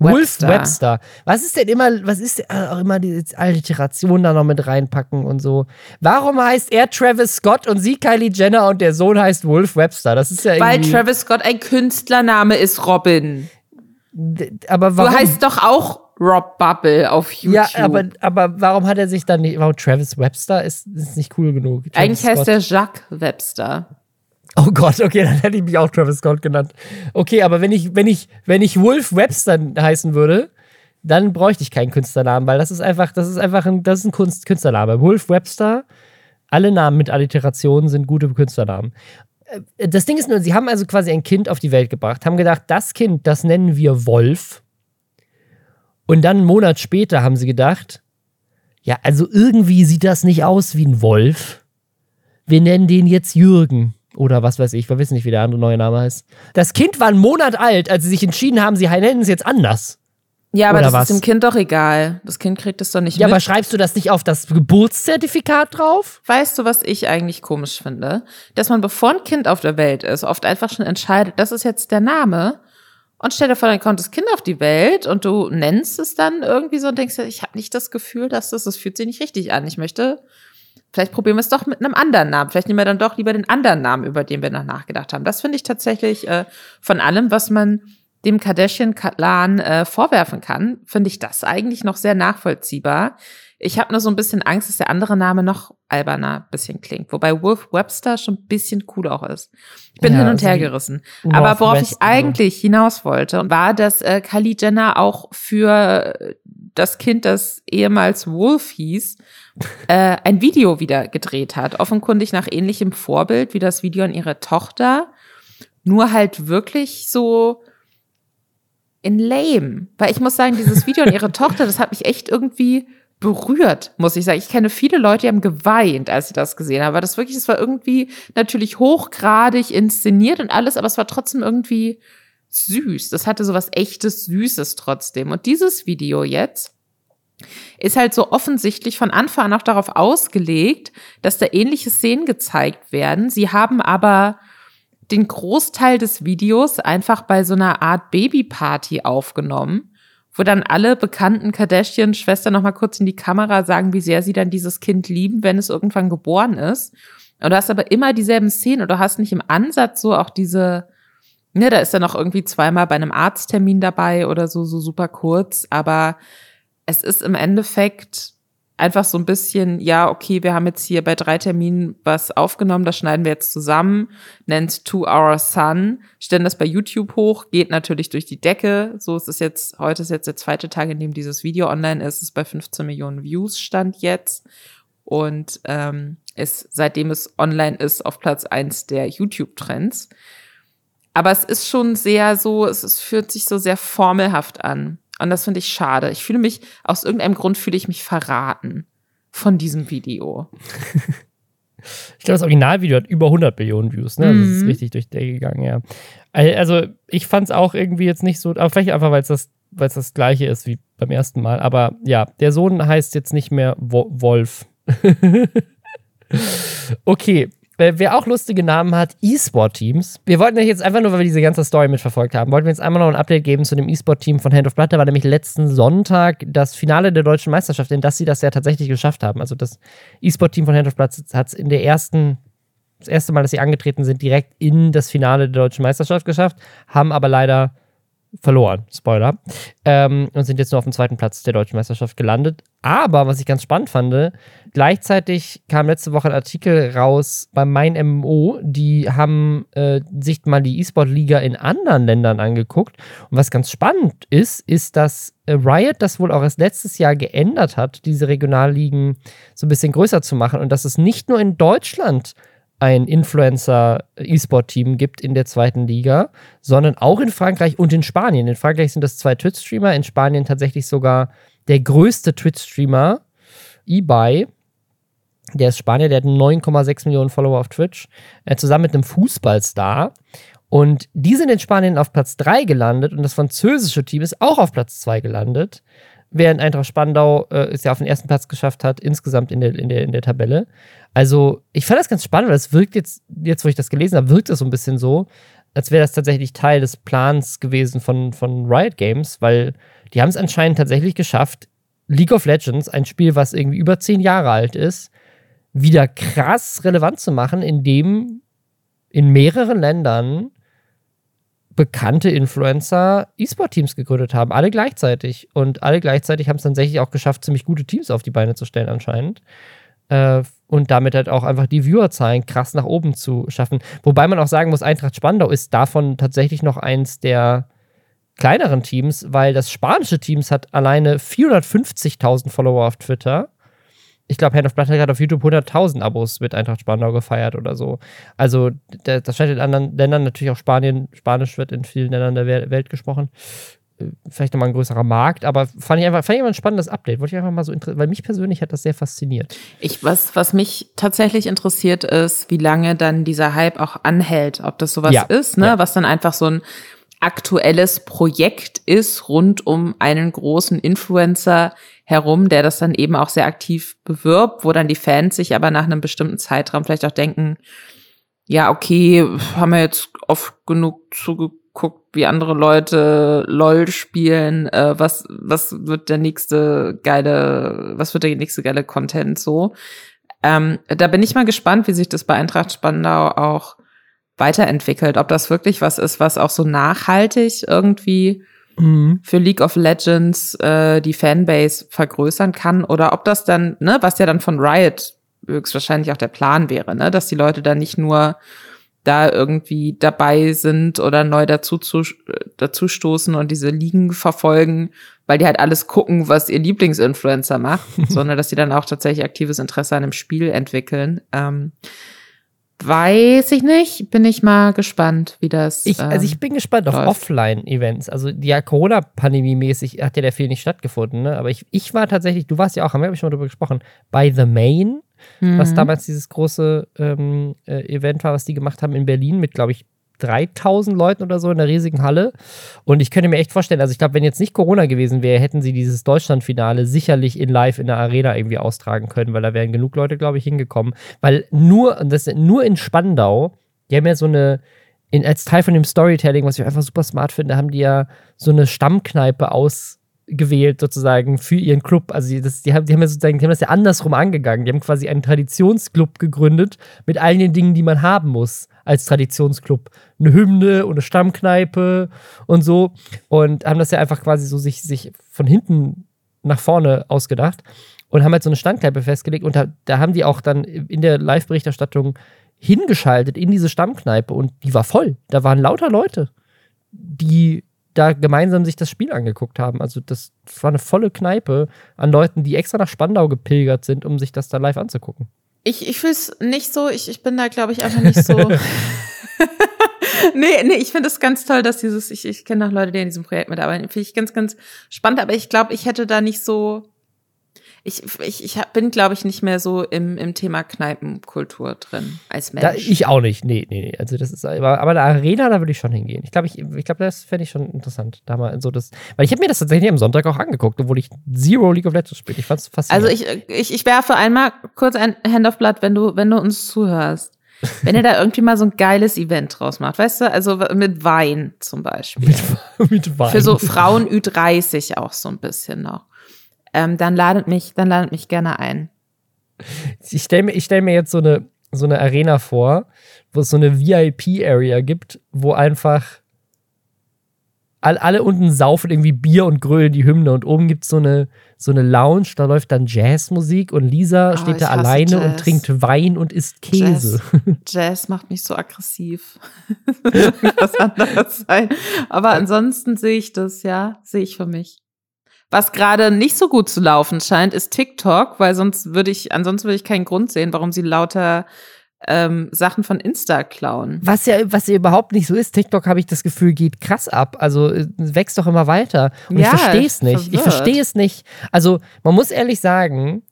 Wolf Webster. Webster. Was ist denn immer, was ist denn äh, auch immer die Alliteration da noch mit reinpacken und so? Warum heißt er Travis Scott und sie Kylie Jenner und der Sohn heißt Wolf Webster? Das ist ja Weil irgendwie. Travis Scott ein Künstlername ist, Robin. Aber Du warum? heißt doch auch Rob Bubble auf YouTube. ja, aber, aber warum hat er sich dann nicht. Warum Travis Webster ist, ist nicht cool genug? Travis Eigentlich heißt Scott. der Jacques Webster. Oh Gott, okay, dann hätte ich mich auch Travis Scott genannt. Okay, aber wenn ich, wenn ich, wenn ich Wolf Webster heißen würde, dann bräuchte ich keinen Künstlernamen, weil das ist einfach, das ist einfach ein, das ist ein Kunst, Künstlername. Wolf Webster, alle Namen mit Alliterationen sind gute Künstlernamen. Äh, Das Ding ist nur, sie haben also quasi ein Kind auf die Welt gebracht, haben gedacht, das Kind, das nennen wir Wolf. Und dann einen Monat später haben sie gedacht, ja, also irgendwie sieht das nicht aus wie ein Wolf. Wir nennen den jetzt Jürgen. Oder was weiß ich, wir wissen nicht, wie der andere neue Name heißt. Das Kind war einen Monat alt, als sie sich entschieden haben, sie nennen es jetzt anders. Ja, aber Oder das was? ist dem Kind doch egal. Das Kind kriegt es doch nicht Ja, mit. aber schreibst du das nicht auf das Geburtszertifikat drauf? Weißt du, was ich eigentlich komisch finde? Dass man, bevor ein Kind auf der Welt ist, oft einfach schon entscheidet, das ist jetzt der Name. Und stell dir vor, dann kommt das Kind auf die Welt und du nennst es dann irgendwie so und denkst ich habe nicht das Gefühl, dass das, das fühlt sich nicht richtig an. Ich möchte, vielleicht probieren wir es doch mit einem anderen Namen. Vielleicht nehmen wir dann doch lieber den anderen Namen, über den wir noch nachgedacht haben. Das finde ich tatsächlich äh, von allem, was man dem Kardashian-Clan äh, vorwerfen kann, finde ich das eigentlich noch sehr nachvollziehbar. Ich habe nur so ein bisschen Angst, dass der andere Name noch alberner bisschen klingt. Wobei Wolf Webster schon ein bisschen cool auch ist. Ich bin Ja, hin und her also gerissen. Aber worauf ich Northwest, eigentlich hinaus wollte, war, dass äh, Kylie Jenner auch für das Kind, das ehemals Wolf hieß, äh, ein Video wieder gedreht hat. Offenkundig nach ähnlichem Vorbild wie das Video an ihre Tochter. Nur halt wirklich so in lame. Weil ich muss sagen, dieses Video an ihre Tochter, das hat mich echt irgendwie berührt, muss ich sagen. Ich kenne viele Leute, die haben geweint, als sie das gesehen haben. Aber das wirklich, das war irgendwie natürlich hochgradig inszeniert und alles, aber es war trotzdem irgendwie süß. Das hatte so was echtes, Süßes trotzdem. Und dieses Video jetzt ist halt so offensichtlich von Anfang an auch darauf ausgelegt, dass da ähnliche Szenen gezeigt werden. Sie haben aber den Großteil des Videos einfach bei so einer Art Babyparty aufgenommen, wo dann alle bekannten Kardashian-Schwestern nochmal kurz in die Kamera sagen, wie sehr sie dann dieses Kind lieben, wenn es irgendwann geboren ist. Und du hast aber immer dieselben Szenen und du hast nicht im Ansatz so auch diese, ne, da ist er noch irgendwie zweimal bei einem Arzttermin dabei oder so, so super kurz, aber es ist im Endeffekt einfach so ein bisschen, ja, okay, wir haben jetzt hier bei drei Terminen was aufgenommen, das schneiden wir jetzt zusammen, nennt Two Hour Sun, stellen das bei YouTube hoch, geht natürlich durch die Decke. So ist es jetzt, heute ist jetzt der zweite Tag, in dem dieses Video online ist, ist bei 15 Millionen Views stand jetzt und ähm, ist, seitdem es online ist, auf Platz eins der YouTube-Trends. Aber es ist schon sehr so, es, es fühlt sich so sehr formelhaft an. Und das finde ich schade. Ich fühle mich, aus irgendeinem Grund fühle ich mich verraten von diesem Video. ich glaube, das Originalvideo hat über 100 Millionen Views, ne? Also mhm. Das ist richtig durch der gegangen, ja. Also, ich fand es auch irgendwie jetzt nicht so, aber vielleicht einfach, weil es das, weil es das gleiche ist wie beim ersten Mal. Aber ja, der Sohn heißt jetzt nicht mehr Wo Wolf. okay, Wer auch lustige Namen hat, E-Sport-Teams. Wir wollten euch jetzt einfach nur, weil wir diese ganze Story mitverfolgt haben, wollten wir jetzt einmal noch ein Update geben zu dem E-Sport-Team von Hand of Blood. Da war nämlich letzten Sonntag das Finale der deutschen Meisterschaft, in das sie das ja tatsächlich geschafft haben. Also das E-Sport-Team von Hand of Blood hat es in der ersten, das erste Mal, dass sie angetreten sind, direkt in das Finale der deutschen Meisterschaft geschafft, haben aber leider verloren, Spoiler, ähm, und sind jetzt nur auf dem zweiten Platz der deutschen Meisterschaft gelandet. Aber was ich ganz spannend fand, gleichzeitig kam letzte Woche ein Artikel raus bei Mein MMO, die haben äh, sich mal die E-Sport-Liga in anderen Ländern angeguckt. Und was ganz spannend ist, ist, dass äh, Riot das wohl auch erst letztes Jahr geändert hat, diese Regionalligen so ein bisschen größer zu machen und dass es nicht nur in Deutschland ein Influencer-E-Sport-Team gibt in der zweiten Liga, sondern auch in Frankreich und in Spanien. In Frankreich sind das zwei Twitch-Streamer, in Spanien tatsächlich sogar der größte Twitch-Streamer, eBay. Der ist Spanier, der hat 9,6 Millionen Follower auf Twitch, äh, zusammen mit einem Fußballstar. Und die sind in Spanien auf Platz 3 gelandet und das französische Team ist auch auf Platz 2 gelandet während Eintracht Spandau äh, es ja auf den ersten Platz geschafft hat, insgesamt in der, in der, in der Tabelle. Also, ich fand das ganz spannend, weil es wirkt jetzt, jetzt, wo ich das gelesen habe, wirkt es so ein bisschen so, als wäre das tatsächlich Teil des Plans gewesen von, von Riot Games, weil die haben es anscheinend tatsächlich geschafft, League of Legends, ein Spiel, was irgendwie über zehn Jahre alt ist, wieder krass relevant zu machen, indem in mehreren Ländern bekannte Influencer E-Sport-Teams gegründet haben, alle gleichzeitig. Und alle gleichzeitig haben es tatsächlich auch geschafft, ziemlich gute Teams auf die Beine zu stellen, anscheinend. Äh, und damit halt auch einfach die Viewerzahlen krass nach oben zu schaffen. Wobei man auch sagen muss, Eintracht Spandau ist davon tatsächlich noch eins der kleineren Teams, weil das spanische Team hat alleine 450.000 Follower auf Twitter ich glaube, Hand of Blood hat gerade auf YouTube 100.000 Abos mit Eintracht Spandau gefeiert oder so. Also, das scheint in anderen Ländern natürlich auch Spanien, Spanisch wird in vielen Ländern der Welt gesprochen. Äh, vielleicht nochmal ein größerer Markt, aber fand ich einfach, fand ich einfach ein spannendes Update. Wollte ich einfach mal so weil mich persönlich hat das sehr fasziniert. Ich, was, was mich tatsächlich interessiert ist, wie lange dann dieser Hype auch anhält, ob das sowas ja. ist, ne, ja. was dann einfach so ein aktuelles Projekt ist rund um einen großen Influencer herum, der das dann eben auch sehr aktiv bewirbt, wo dann die Fans sich aber nach einem bestimmten Zeitraum vielleicht auch denken, ja, okay, haben wir jetzt oft genug zugeguckt, wie andere Leute LOL spielen, äh, was, was wird der nächste geile, was wird der nächste geile Content so? Ähm, da bin ich mal gespannt, wie sich das bei Eintracht Spandau auch weiterentwickelt, ob das wirklich was ist, was auch so nachhaltig irgendwie mhm. für League of Legends äh, die Fanbase vergrößern kann oder ob das dann, ne, was ja dann von Riot höchstwahrscheinlich auch der Plan wäre, ne, dass die Leute dann nicht nur da irgendwie dabei sind oder neu dazu, zu, dazu stoßen und diese Ligen verfolgen, weil die halt alles gucken, was ihr Lieblingsinfluencer macht, sondern dass sie dann auch tatsächlich aktives Interesse an dem Spiel entwickeln. Ähm, Weiß ich nicht. Bin ich mal gespannt, wie das. Ich, also ich ähm, bin gespannt auf Offline-Events. Also ja, Corona-Pandemie-mäßig hat ja der viel nicht stattgefunden, ne? Aber ich, ich war tatsächlich, du warst ja auch, haben wir schon mal drüber gesprochen, bei The Main, mhm. was damals dieses große ähm, äh, Event war, was die gemacht haben in Berlin mit, glaube ich, 3000 Leuten oder so in der riesigen Halle. Und ich könnte mir echt vorstellen, also ich glaube, wenn jetzt nicht Corona gewesen wäre, hätten sie dieses Deutschlandfinale sicherlich in live in der Arena irgendwie austragen können, weil da wären genug Leute, glaube ich, hingekommen. Weil nur, das nur in Spandau, die haben ja so eine, in, als Teil von dem Storytelling, was ich einfach super smart finde, haben die ja so eine Stammkneipe aus gewählt, sozusagen, für ihren Club. Also das, die, haben, die haben ja sozusagen, die haben das ja andersrum angegangen. Die haben quasi einen Traditionsclub gegründet mit all den Dingen, die man haben muss als Traditionsclub. Eine Hymne und eine Stammkneipe und so. Und haben das ja einfach quasi so sich, sich von hinten nach vorne ausgedacht und haben halt so eine Stammkneipe festgelegt. Und da, da haben die auch dann in der Live-Berichterstattung hingeschaltet in diese Stammkneipe und die war voll. Da waren lauter Leute, die da gemeinsam sich das Spiel angeguckt haben. Also das war eine volle Kneipe an Leuten, die extra nach Spandau gepilgert sind, um sich das da live anzugucken. Ich, ich fühle es nicht so, ich, ich bin da, glaube ich, einfach nicht so. nee, nee, ich finde es ganz toll, dass dieses, ich, ich kenne auch Leute, die in diesem Projekt mitarbeiten, finde ich ganz, ganz spannend, aber ich glaube, ich hätte da nicht so ich, ich, ich bin, glaube ich, nicht mehr so im, im Thema Kneipenkultur drin als Mensch. Da, ich auch nicht. Nee, nee, nee. Also das ist, aber, aber eine Arena, da würde ich schon hingehen. Ich glaube, ich, ich glaube, das fände ich schon interessant. Da mal so das, weil ich habe mir das tatsächlich am Sonntag auch angeguckt, obwohl ich Zero League of Legends spiele. Ich fand es faszinierend. Also ich, ich, ich werfe einmal kurz ein Hand of Blood, wenn du, wenn du uns zuhörst. Wenn ihr da irgendwie mal so ein geiles Event draus macht, weißt du, also mit Wein zum Beispiel. Mit, mit Wein. Für so Frauen Ü30 auch so ein bisschen noch ähm, dann ladet mich, dann ladet mich gerne ein. Ich stelle mir, stell mir jetzt so eine, so eine Arena vor, wo es so eine VIP-Area gibt, wo einfach all, alle unten saufen irgendwie Bier und grölen die Hymne und oben gibt es so eine, so eine Lounge, da läuft dann Jazzmusik und Lisa oh, steht da alleine Jazz. und trinkt Wein und isst Käse. Jazz, Jazz macht mich so aggressiv. was anderes sein. Aber ansonsten sehe ich das, ja, sehe ich für mich. Was gerade nicht so gut zu laufen scheint, ist TikTok, weil sonst würde ich, ansonsten würde ich keinen Grund sehen, warum sie lauter ähm, Sachen von Insta klauen. Was ja, was ja überhaupt nicht so ist. TikTok habe ich das Gefühl, geht krass ab. Also äh, wächst doch immer weiter. Und ja, ich verstehe es nicht. Verwirrt. Ich verstehe es nicht. Also man muss ehrlich sagen,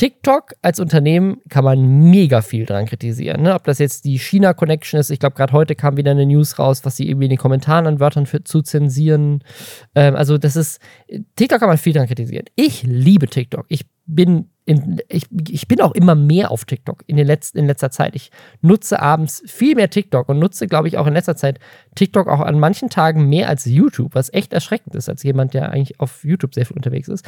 TikTok als Unternehmen kann man mega viel dran kritisieren. Ne? Ob das jetzt die China-Connection ist, ich glaube, gerade heute kam wieder eine News raus, was sie irgendwie in den Kommentaren an Wörtern für, zu zensieren. Ähm, also, das ist, TikTok kann man viel dran kritisieren. Ich liebe TikTok. Ich bin, in, ich, ich bin auch immer mehr auf TikTok in, den letzten, in letzter Zeit. Ich nutze abends viel mehr TikTok und nutze, glaube ich, auch in letzter Zeit TikTok auch an manchen Tagen mehr als YouTube, was echt erschreckend ist, als jemand, der eigentlich auf YouTube sehr viel unterwegs ist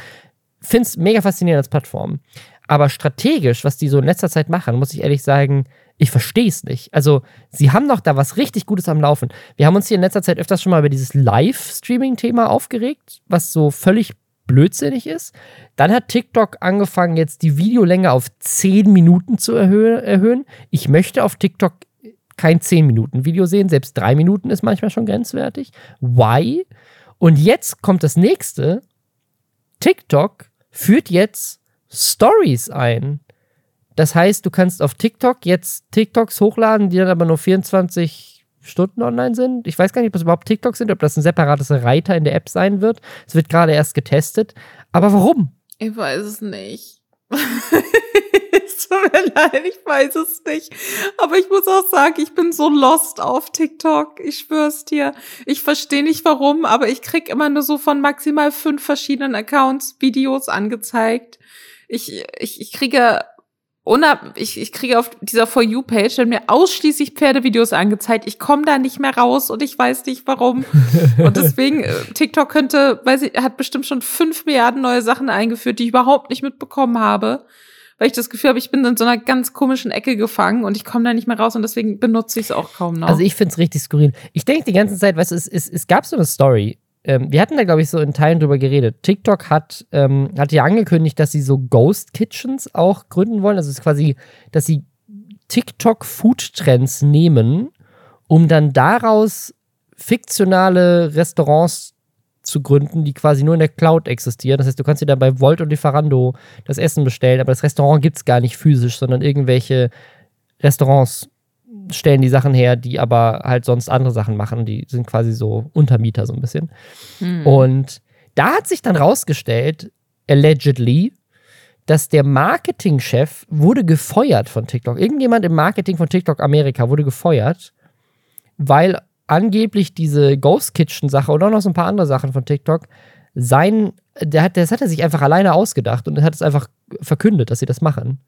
finde es mega faszinierend als Plattform. Aber strategisch, was die so in letzter Zeit machen, muss ich ehrlich sagen, ich verstehe es nicht. Also, sie haben doch da was richtig Gutes am Laufen. Wir haben uns hier in letzter Zeit öfters schon mal über dieses Live-Streaming-Thema aufgeregt, was so völlig blödsinnig ist. Dann hat TikTok angefangen, jetzt die Videolänge auf 10 Minuten zu erhö erhöhen. Ich möchte auf TikTok kein 10 Minuten Video sehen, selbst 3 Minuten ist manchmal schon grenzwertig. Why? Und jetzt kommt das nächste. TikTok führt jetzt Stories ein. Das heißt, du kannst auf TikTok jetzt TikToks hochladen, die dann aber nur 24 Stunden online sind. Ich weiß gar nicht, ob das überhaupt TikToks sind, ob das ein separates Reiter in der App sein wird. Es wird gerade erst getestet. Aber warum? Ich weiß es nicht. es tut mir leid, ich weiß es nicht. Aber ich muss auch sagen, ich bin so lost auf TikTok. Ich schwör's dir. Ich verstehe nicht warum, aber ich krieg immer nur so von maximal fünf verschiedenen Accounts Videos angezeigt ich, ich, ich kriege unab ich, ich kriege auf dieser For You-Page dann mir ausschließlich Pferdevideos angezeigt. Ich komme da nicht mehr raus und ich weiß nicht warum. und deswegen, äh, TikTok könnte, weiß ich, hat bestimmt schon fünf Milliarden neue Sachen eingeführt, die ich überhaupt nicht mitbekommen habe. Weil ich das Gefühl habe, ich bin in so einer ganz komischen Ecke gefangen und ich komme da nicht mehr raus und deswegen benutze ich es auch kaum noch. Also ich finde es richtig skurril. Ich denke die ganze Zeit, weißt du, es, es, es gab so eine Story, ähm, wir hatten da, glaube ich, so in Teilen drüber geredet. TikTok hat, ähm, hat ja angekündigt, dass sie so Ghost Kitchens auch gründen wollen. Also es ist quasi, dass sie TikTok-Food-Trends nehmen, um dann daraus fiktionale Restaurants zu gründen, die quasi nur in der Cloud existieren. Das heißt, du kannst dir dann bei Volt und Lieferando das Essen bestellen, aber das Restaurant gibt es gar nicht physisch, sondern irgendwelche Restaurants stellen die Sachen her, die aber halt sonst andere Sachen machen. Die sind quasi so Untermieter so ein bisschen. Mhm. Und da hat sich dann rausgestellt, allegedly, dass der Marketingchef wurde gefeuert von TikTok. Irgendjemand im Marketing von TikTok Amerika wurde gefeuert, weil angeblich diese Ghost Kitchen Sache oder noch so ein paar andere Sachen von TikTok sein, der hat, das hat er sich einfach alleine ausgedacht und hat es einfach verkündet, dass sie das machen.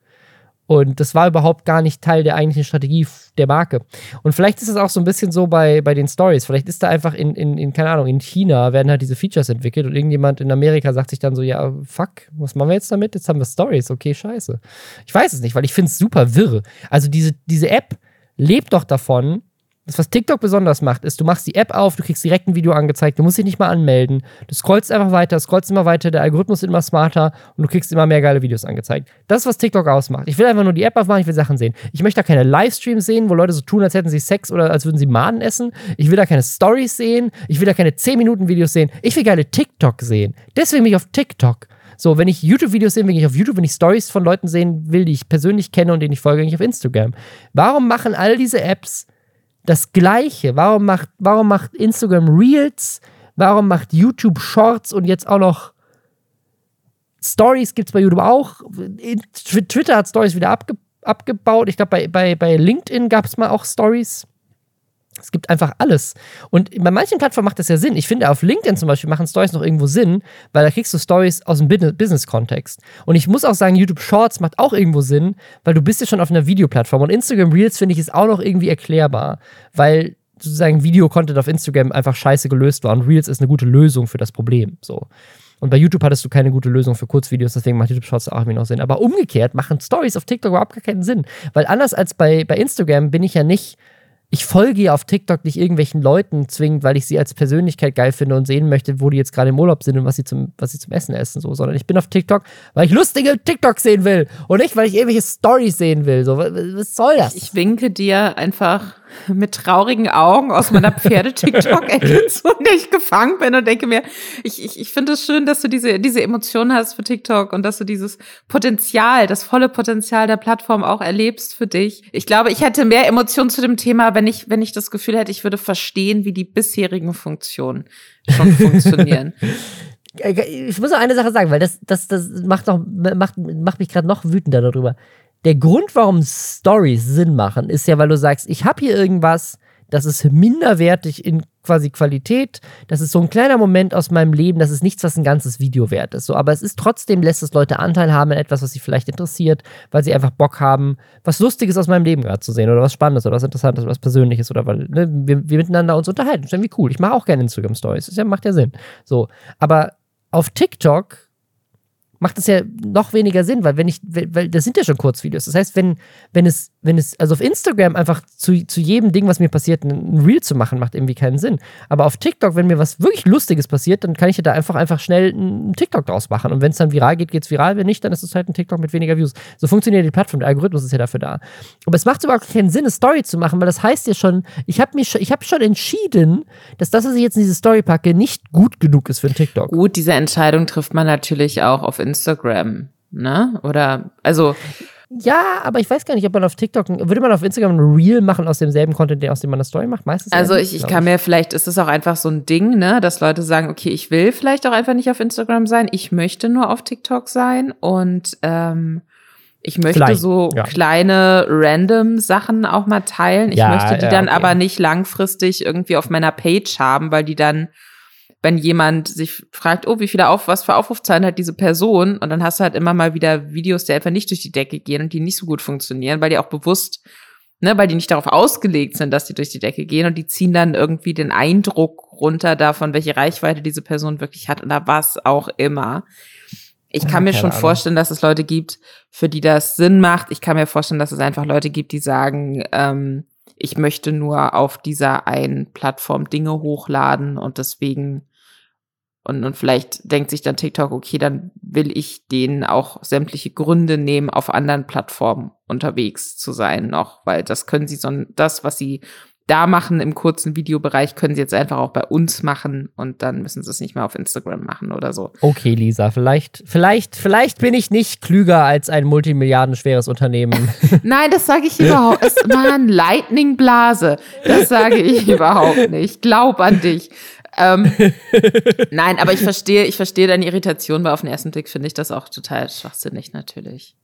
Und das war überhaupt gar nicht Teil der eigentlichen Strategie der Marke. Und vielleicht ist es auch so ein bisschen so bei, bei den Stories. Vielleicht ist da einfach in, in, in, keine Ahnung, in China werden halt diese Features entwickelt und irgendjemand in Amerika sagt sich dann so, ja, fuck, was machen wir jetzt damit? Jetzt haben wir Stories, okay, scheiße. Ich weiß es nicht, weil ich finde es super wirr. Also diese, diese App lebt doch davon, das, was TikTok besonders macht, ist, du machst die App auf, du kriegst direkt ein Video angezeigt, du musst dich nicht mal anmelden. Du scrollst einfach weiter, scrollst immer weiter, der Algorithmus wird immer smarter und du kriegst immer mehr geile Videos angezeigt. Das ist, was TikTok ausmacht. Ich will einfach nur die App aufmachen, ich will Sachen sehen. Ich möchte da keine Livestreams sehen, wo Leute so tun, als hätten sie Sex oder als würden sie Maden essen. Ich will da keine Stories sehen. Ich will da keine 10-Minuten-Videos sehen. Ich will geile TikTok sehen. Deswegen bin ich auf TikTok. So, wenn ich YouTube-Videos sehen will, ich auf YouTube, wenn ich Stories von Leuten sehen will, die ich persönlich kenne und denen ich folge, gehe ich auf Instagram. Warum machen all diese Apps das Gleiche. Warum macht, warum macht Instagram Reels? Warum macht YouTube Shorts und jetzt auch noch Stories gibt es bei YouTube auch. Twitter hat Stories wieder abge abgebaut. Ich glaube, bei, bei, bei LinkedIn gab es mal auch Stories. Es gibt einfach alles. Und bei manchen Plattformen macht das ja Sinn. Ich finde, auf LinkedIn zum Beispiel machen Stories noch irgendwo Sinn, weil da kriegst du Stories aus dem Business-Kontext. Und ich muss auch sagen, YouTube Shorts macht auch irgendwo Sinn, weil du bist ja schon auf einer Videoplattform. Und Instagram Reels, finde ich, ist auch noch irgendwie erklärbar, weil sozusagen Video-Content auf Instagram einfach scheiße gelöst war. Und Reels ist eine gute Lösung für das Problem. So. Und bei YouTube hattest du keine gute Lösung für Kurzvideos, deswegen macht YouTube Shorts auch irgendwie noch Sinn. Aber umgekehrt machen Stories auf TikTok überhaupt gar keinen Sinn. Weil anders als bei, bei Instagram bin ich ja nicht ich folge ja auf TikTok nicht irgendwelchen Leuten zwingend, weil ich sie als Persönlichkeit geil finde und sehen möchte, wo die jetzt gerade im Urlaub sind und was sie zum, was sie zum Essen essen, so, sondern ich bin auf TikTok, weil ich lustige TikToks sehen will und nicht, weil ich irgendwelche Stories sehen will. So, was, was soll das? Ich winke dir einfach mit traurigen Augen aus meiner Pferde-TikTok-Ecke zu und ich gefangen bin und denke mir, ich, ich, ich finde es schön, dass du diese, diese Emotionen hast für TikTok und dass du dieses Potenzial, das volle Potenzial der Plattform auch erlebst für dich. Ich glaube, ich hätte mehr Emotionen zu dem Thema, wenn ich, wenn ich das Gefühl hätte, ich würde verstehen, wie die bisherigen Funktionen schon funktionieren. Ich muss noch eine Sache sagen, weil das, das, das macht, noch, macht, macht mich gerade noch wütender darüber der Grund, warum Stories Sinn machen, ist ja, weil du sagst, ich habe hier irgendwas, das ist minderwertig in quasi Qualität. Das ist so ein kleiner Moment aus meinem Leben. Das ist nichts, was ein ganzes Video wert ist. So, aber es ist trotzdem, lässt es Leute Anteil haben an etwas, was sie vielleicht interessiert, weil sie einfach Bock haben, was Lustiges aus meinem Leben gerade zu sehen oder was Spannendes oder was Interessantes oder was Persönliches oder weil ne, wir, wir miteinander uns unterhalten. Ist irgendwie cool. Ich mache auch gerne Instagram Stories. Das ja, macht ja Sinn. So, aber auf TikTok macht es ja noch weniger Sinn, weil wenn ich, weil das sind ja schon Kurzvideos. Das heißt, wenn, wenn es, wenn es, also auf Instagram einfach zu, zu jedem Ding, was mir passiert, ein Reel zu machen, macht irgendwie keinen Sinn. Aber auf TikTok, wenn mir was wirklich Lustiges passiert, dann kann ich ja da einfach, einfach schnell einen TikTok draus machen. Und wenn es dann viral geht, geht es viral. Wenn nicht, dann ist es halt ein TikTok mit weniger Views. So funktioniert die Plattform. Der Algorithmus ist ja dafür da. Aber es macht überhaupt keinen Sinn, eine Story zu machen, weil das heißt ja schon, ich habe mich, ich habe schon entschieden, dass das, was ich jetzt in diese Story packe, nicht gut genug ist für einen TikTok. Gut, diese Entscheidung trifft man natürlich auch auf Instagram, ne? Oder, also. Ja, aber ich weiß gar nicht, ob man auf TikTok, würde man auf Instagram ein Reel machen aus demselben Content, aus dem man eine Story macht? Meistens. Also ich, ich kann mir vielleicht, ist es auch einfach so ein Ding, ne, dass Leute sagen, okay, ich will vielleicht auch einfach nicht auf Instagram sein, ich möchte nur auf TikTok sein und ähm, ich möchte Klein, so ja. kleine random Sachen auch mal teilen. Ich ja, möchte die ja, dann okay. aber nicht langfristig irgendwie auf meiner Page haben, weil die dann wenn jemand sich fragt, oh, wie viele auf, was für Aufrufzahlen hat diese Person? Und dann hast du halt immer mal wieder Videos, die einfach nicht durch die Decke gehen und die nicht so gut funktionieren, weil die auch bewusst, ne, weil die nicht darauf ausgelegt sind, dass die durch die Decke gehen und die ziehen dann irgendwie den Eindruck runter davon, welche Reichweite diese Person wirklich hat oder was auch immer. Ich kann mir schon vorstellen, dass es Leute gibt, für die das Sinn macht. Ich kann mir vorstellen, dass es einfach Leute gibt, die sagen, ähm, ich möchte nur auf dieser einen Plattform Dinge hochladen und deswegen und, und vielleicht denkt sich dann TikTok, okay, dann will ich denen auch sämtliche Gründe nehmen, auf anderen Plattformen unterwegs zu sein noch, weil das können sie so, das, was sie da machen im kurzen Videobereich, können sie jetzt einfach auch bei uns machen und dann müssen sie es nicht mehr auf Instagram machen oder so. Okay, Lisa, vielleicht, vielleicht, vielleicht bin ich nicht klüger als ein multimilliardenschweres Unternehmen. Nein, das sage ich überhaupt. Es war ein Lightning Blase. Das sage ich überhaupt nicht. Glaub an dich. Ähm, nein, aber ich verstehe, ich verstehe deine Irritation, weil auf den ersten Blick finde ich das auch total schwachsinnig natürlich.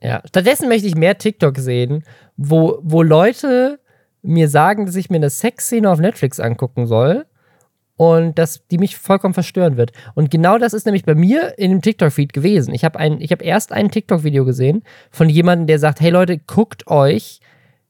Ja, stattdessen möchte ich mehr TikTok sehen, wo, wo Leute mir sagen, dass ich mir eine Sexszene auf Netflix angucken soll und dass die mich vollkommen verstören wird. Und genau das ist nämlich bei mir in dem TikTok-Feed gewesen. Ich habe hab erst ein TikTok-Video gesehen von jemandem, der sagt, hey Leute, guckt euch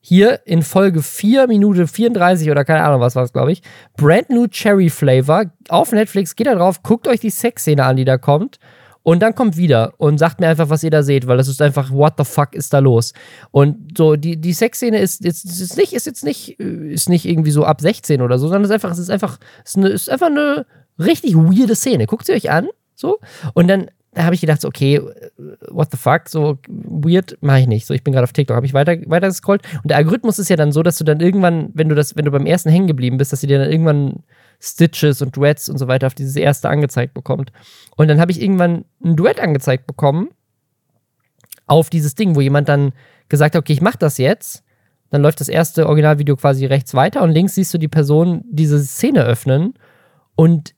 hier in Folge 4 Minute 34 oder keine Ahnung, was war es, glaube ich, Brand New Cherry Flavor auf Netflix, geht da drauf, guckt euch die Sexszene an, die da kommt und dann kommt wieder und sagt mir einfach, was ihr da seht, weil das ist einfach, what the fuck ist da los? Und so, die, die Sexszene ist, ist, ist, nicht, ist jetzt nicht, ist nicht irgendwie so ab 16 oder so, sondern es ist einfach, es ist einfach, ist, eine, ist einfach eine richtig weirde Szene. Guckt sie euch an, so. Und dann da habe ich gedacht, so, okay, what the fuck, so weird mache ich nicht. So, ich bin gerade auf TikTok, habe ich weiter, weiter gescrollt. Und der Algorithmus ist ja dann so, dass du dann irgendwann, wenn du das, wenn du beim ersten hängen geblieben bist, dass sie dir dann irgendwann Stitches und Duets und so weiter auf dieses erste angezeigt bekommt. Und dann habe ich irgendwann ein Duett angezeigt bekommen auf dieses Ding, wo jemand dann gesagt hat, okay, ich mache das jetzt. Dann läuft das erste Originalvideo quasi rechts weiter und links siehst du die Person diese Szene öffnen und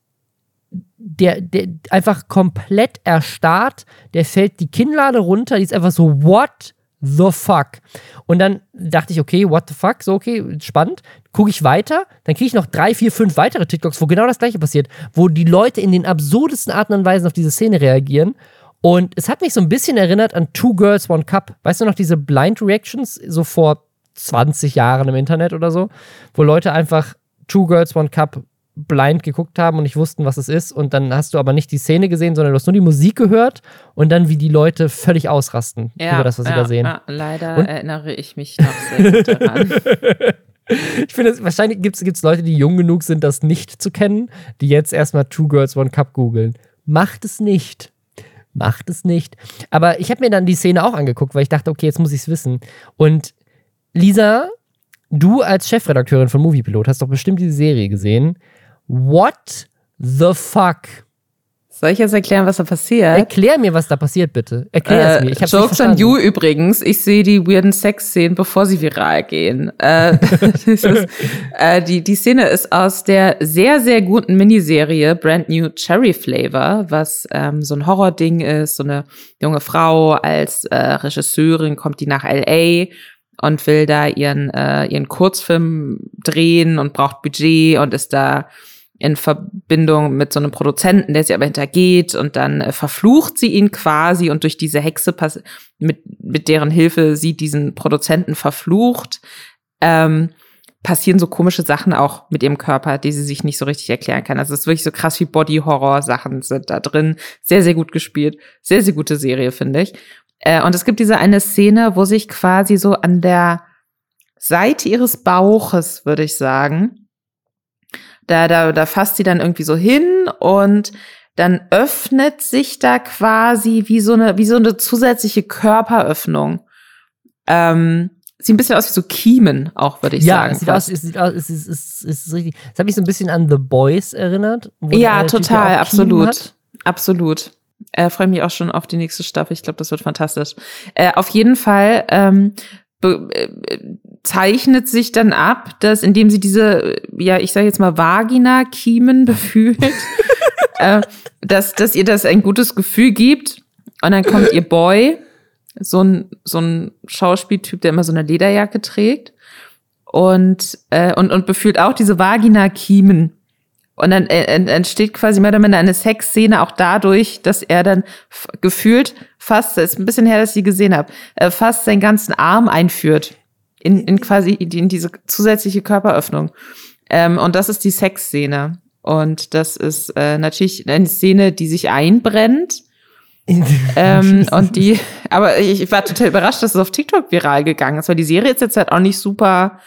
der, der einfach komplett erstarrt, der fällt die Kinnlade runter, die ist einfach so, what the fuck? Und dann dachte ich, okay, what the fuck? So, okay, spannend. Gucke ich weiter, dann kriege ich noch drei, vier, fünf weitere TikToks, wo genau das gleiche passiert, wo die Leute in den absurdesten Arten und Weisen auf diese Szene reagieren. Und es hat mich so ein bisschen erinnert an Two Girls, One Cup. Weißt du noch, diese Blind Reactions, so vor 20 Jahren im Internet oder so, wo Leute einfach Two Girls, One Cup blind geguckt haben und nicht wussten, was es ist. Und dann hast du aber nicht die Szene gesehen, sondern du hast nur die Musik gehört und dann, wie die Leute völlig ausrasten ja, über das, was ja, sie da sehen. Ja, leider und erinnere ich mich noch sehr gut daran. ich finde, wahrscheinlich gibt es Leute, die jung genug sind, das nicht zu kennen, die jetzt erstmal Two Girls One Cup googeln. Macht es nicht. Macht es nicht. Aber ich habe mir dann die Szene auch angeguckt, weil ich dachte, okay, jetzt muss ich es wissen. Und Lisa, du als Chefredakteurin von Moviepilot hast doch bestimmt diese Serie gesehen. What the fuck? Soll ich jetzt erklären, was da passiert? Erklär mir, was da passiert, bitte. Erklär äh, es mir. Ich hab's Jokes on you übrigens. Ich sehe die weirden Sex-Szenen, bevor sie viral gehen. Äh, ist, äh, die, die Szene ist aus der sehr, sehr guten Miniserie Brand New Cherry Flavor, was ähm, so ein Horror-Ding ist. So eine junge Frau als äh, Regisseurin kommt die nach L.A., und will da ihren, äh, ihren Kurzfilm drehen und braucht Budget und ist da in Verbindung mit so einem Produzenten, der sie aber hintergeht und dann äh, verflucht sie ihn quasi und durch diese Hexe mit, mit deren Hilfe sie diesen Produzenten verflucht, ähm, passieren so komische Sachen auch mit ihrem Körper, die sie sich nicht so richtig erklären kann. Also es ist wirklich so krass wie Body-Horror-Sachen sind da drin. Sehr, sehr gut gespielt. Sehr, sehr gute Serie, finde ich. Äh, und es gibt diese eine Szene, wo sich quasi so an der Seite ihres Bauches, würde ich sagen, da, da, da fasst sie dann irgendwie so hin und dann öffnet sich da quasi wie so eine, wie so eine zusätzliche Körperöffnung. Ähm, sieht ein bisschen aus wie so Kiemen, auch würde ich ja, sagen. Ja, es sieht aus, es sieht aus, es ist, es ist, richtig. Es hat mich so ein bisschen an The Boys erinnert. Ja, total, absolut. Absolut. Äh, Freue mich auch schon auf die nächste Staffel. Ich glaube, das wird fantastisch. Äh, auf jeden Fall ähm, äh, zeichnet sich dann ab, dass indem sie diese, ja, ich sage jetzt mal Vagina-Kiemen befühlt, äh, dass, dass ihr das ein gutes Gefühl gibt. Und dann kommt ihr Boy, so ein, so ein Schauspieltyp, der immer so eine Lederjacke trägt und, äh, und, und befühlt auch diese Vagina-Kiemen. Und dann äh, entsteht quasi mehr oder minder eine Sexszene auch dadurch, dass er dann gefühlt fast, ist ein bisschen her, dass ich sie gesehen habe, äh, fast seinen ganzen Arm einführt in, in quasi in diese zusätzliche Körperöffnung. Ähm, und das ist die Sexszene. Und das ist äh, natürlich eine Szene, die sich einbrennt. ähm, und die, aber ich, ich war total überrascht, dass es auf TikTok viral gegangen ist, weil die Serie ist jetzt halt auch nicht super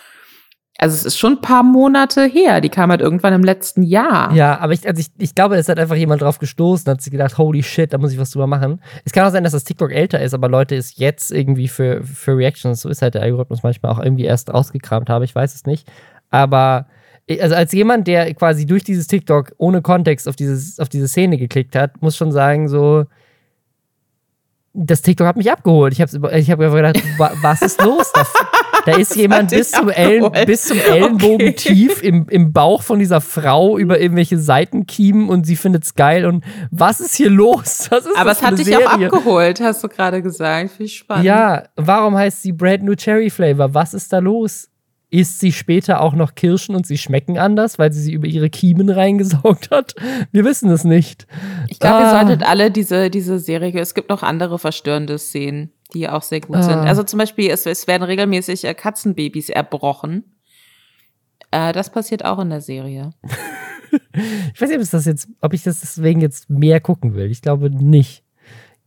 also es ist schon ein paar Monate her. Die kam halt irgendwann im letzten Jahr. Ja, aber ich, also ich, ich glaube, es hat einfach jemand drauf gestoßen, hat sich gedacht, holy shit, da muss ich was drüber machen. Es kann auch sein, dass das TikTok älter ist, aber Leute es jetzt irgendwie für, für Reactions, so ist halt der Algorithmus manchmal auch irgendwie erst rausgekramt habe, ich weiß es nicht. Aber also als jemand, der quasi durch dieses TikTok ohne Kontext auf, dieses, auf diese Szene geklickt hat, muss schon sagen, so, das TikTok hat mich abgeholt. Ich habe ich hab einfach gedacht, was ist los? Da, ist jemand bis zum, Ellen, bis zum Ellenbogen okay. tief im, im Bauch von dieser Frau über irgendwelche Seitenkiemen und sie findet es geil. Und was ist hier los? Ist Aber es hat dich Serie? auch abgeholt, hast du gerade gesagt. Ich spannend. Ja, warum heißt sie Brand New Cherry Flavor? Was ist da los? isst sie später auch noch Kirschen und sie schmecken anders, weil sie sie über ihre Kiemen reingesaugt hat? Wir wissen es nicht. Ich glaube, ah. ihr solltet alle diese, diese Serie, es gibt noch andere verstörende Szenen, die auch sehr gut ah. sind. Also zum Beispiel, es, es werden regelmäßig äh, Katzenbabys erbrochen. Äh, das passiert auch in der Serie. ich weiß nicht, ob, das jetzt, ob ich das deswegen jetzt mehr gucken will. Ich glaube nicht.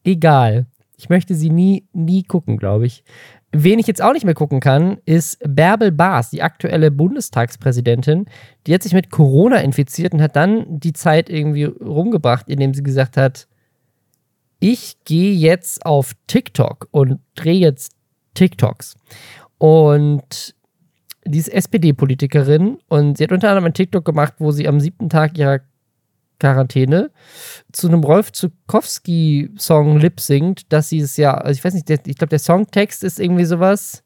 Egal. Ich möchte sie nie, nie gucken, glaube ich. Wen ich jetzt auch nicht mehr gucken kann, ist Bärbel Baas, die aktuelle Bundestagspräsidentin. Die hat sich mit Corona infiziert und hat dann die Zeit irgendwie rumgebracht, indem sie gesagt hat, ich gehe jetzt auf TikTok und drehe jetzt TikToks. Und die ist SPD-Politikerin und sie hat unter anderem ein TikTok gemacht, wo sie am siebten Tag ihrer Quarantäne zu einem Rolf Zukowski-Song lip singt, dass sie es ja, also ich weiß nicht, ich glaube, der Songtext ist irgendwie sowas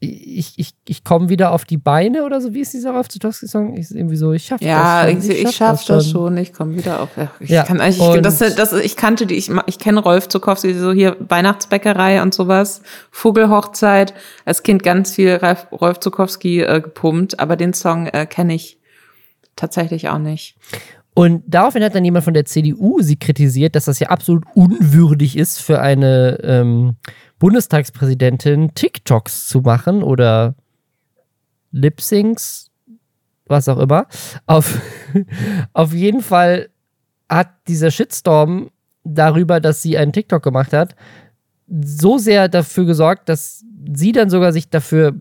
ich, ich, ich komme wieder auf die Beine oder so. Wie ist dieser Rolf Zutowski-Song? Ist irgendwie so, ich schaffe ja, das schon. Ich, ich schaff, das, das schon. Ich komme wieder auf. Ich ja, kann eigentlich, ich, das, das, ich kannte die, ich, ich kenne Rolf Zukowski, so hier Weihnachtsbäckerei und sowas, Vogelhochzeit. Als Kind ganz viel Rolf, Rolf Zukowski äh, gepumpt, aber den Song äh, kenne ich tatsächlich auch nicht. Und daraufhin hat dann jemand von der CDU sie kritisiert, dass das ja absolut unwürdig ist für eine ähm, Bundestagspräsidentin TikToks zu machen oder Lip-Syncs, was auch immer. Auf, auf jeden Fall hat dieser Shitstorm darüber, dass sie einen TikTok gemacht hat, so sehr dafür gesorgt, dass sie dann sogar sich dafür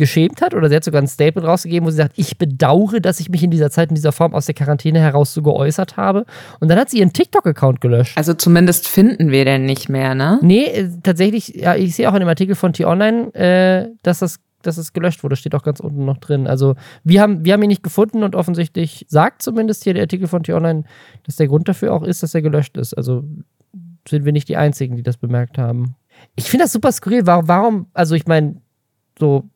geschämt hat oder sie hat sogar ein Statement rausgegeben, wo sie sagt, ich bedauere, dass ich mich in dieser Zeit in dieser Form aus der Quarantäne heraus so geäußert habe. Und dann hat sie ihren TikTok-Account gelöscht. Also zumindest finden wir den nicht mehr, ne? Nee, äh, tatsächlich, ja, ich sehe auch in dem Artikel von T-Online, äh, dass das dass es gelöscht wurde, steht auch ganz unten noch drin. Also wir haben, wir haben ihn nicht gefunden und offensichtlich sagt zumindest hier der Artikel von T-Online, dass der Grund dafür auch ist, dass er gelöscht ist. Also sind wir nicht die Einzigen, die das bemerkt haben. Ich finde das super skurril. Warum, warum also ich meine, so,